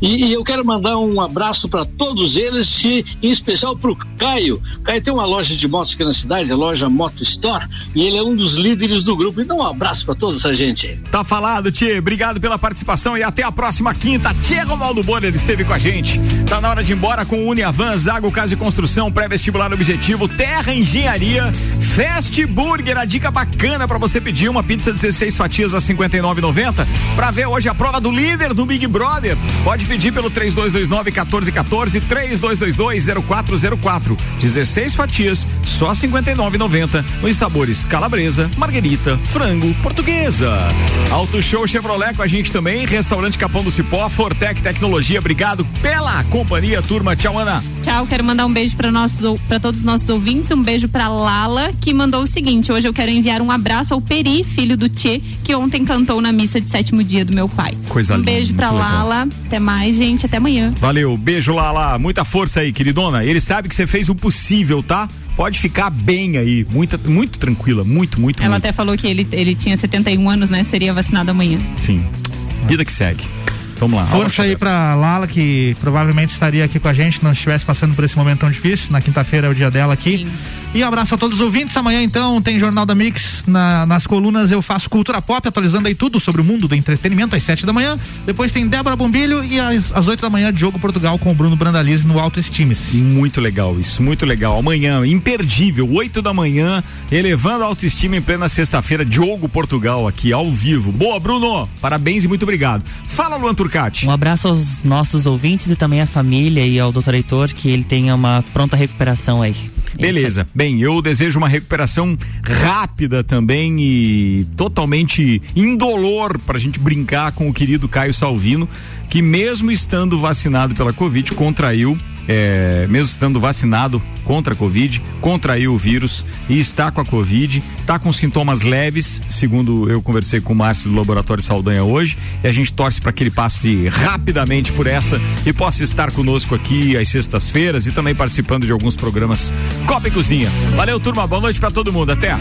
E, e eu quero mandar um abraço para todos eles, e, em especial para o Caio. Caio tem uma loja de motos aqui na cidade, a loja Moto Store, e ele é um dos líderes do grupo. Então, um abraço para toda essa gente.
Tá falado, Tia. Obrigado pela participação e até a próxima quinta. Tia Romaldo Borer esteve com a gente. Tá na hora de ir embora com o Uniavan, Zago Casa e Construção, pré-vestibular objetivo, Terra Engenharia, Fast Burger, a dica bacana pra você pedir uma pizza de 16 fatias a 59,90 pra ver hoje a prova do líder do Big Brother. Pode pedir pelo 3229 1414 3222 0404. 16 fatias, só 59,90 nos sabores calabresa, marguerita, frango, portuguesa. Auto Show Chevrolet com a gente também, Restaurante Capão do Cipó, Fortec Tecnologia, obrigado pela companhia, turma. Tchau, Ana.
Tchau, quero mandar um beijo para nossos para todos os nossos ouvintes, um beijo para Lala, que mandou o seguinte: hoje eu quero enviar um abraço ao Peri, filho do Tchê, que ontem cantou na missa de sétimo dia do meu pai.
Coisa
um
linda,
beijo pra
muito legal.
Lala. Até mais, gente. Até amanhã.
Valeu, beijo lá. Muita força aí, queridona. Ele sabe que você fez o possível, tá? Pode ficar bem aí, muita, muito tranquila, muito, muito,
Ela
muito.
até falou que ele, ele tinha 71 anos, né? Seria vacinado amanhã.
Sim. Vida que segue. Vamos lá.
Força aí pra Lala, que provavelmente estaria aqui com a gente, não estivesse passando por esse momento tão difícil. Na quinta-feira é o dia dela aqui. E um abraço a todos os ouvintes. Amanhã, então, tem Jornal da Mix. Na- nas colunas eu faço Cultura Pop, atualizando aí tudo sobre o mundo do entretenimento às sete da manhã. Depois tem Débora Bombilho e às, às 8 da manhã, Diogo Portugal com o Bruno Brandalize no Autoestime-se.
Muito legal isso, muito legal. Amanhã, imperdível, 8 da manhã, elevando a autoestima em plena sexta-feira, Diogo Portugal aqui ao vivo. Boa, Bruno! Parabéns e muito obrigado. Fala, Luan Turcati.
Um abraço aos nossos ouvintes e também à família e ao doutor Heitor, que ele tenha uma pronta recuperação aí.
Beleza. Bem, eu desejo uma recuperação rápida também e totalmente indolor pra gente brincar com o querido Caio Salvino, que mesmo estando vacinado pela Covid, contraiu é, mesmo estando vacinado contra a Covid, contraiu o vírus e está com a Covid, está com sintomas leves, segundo eu conversei com o Márcio do Laboratório Saldanha hoje, e a gente torce para que ele passe rapidamente por essa e possa estar conosco aqui às sextas-feiras e também participando de alguns programas Copa e Cozinha. Valeu, turma, boa noite para todo mundo, até.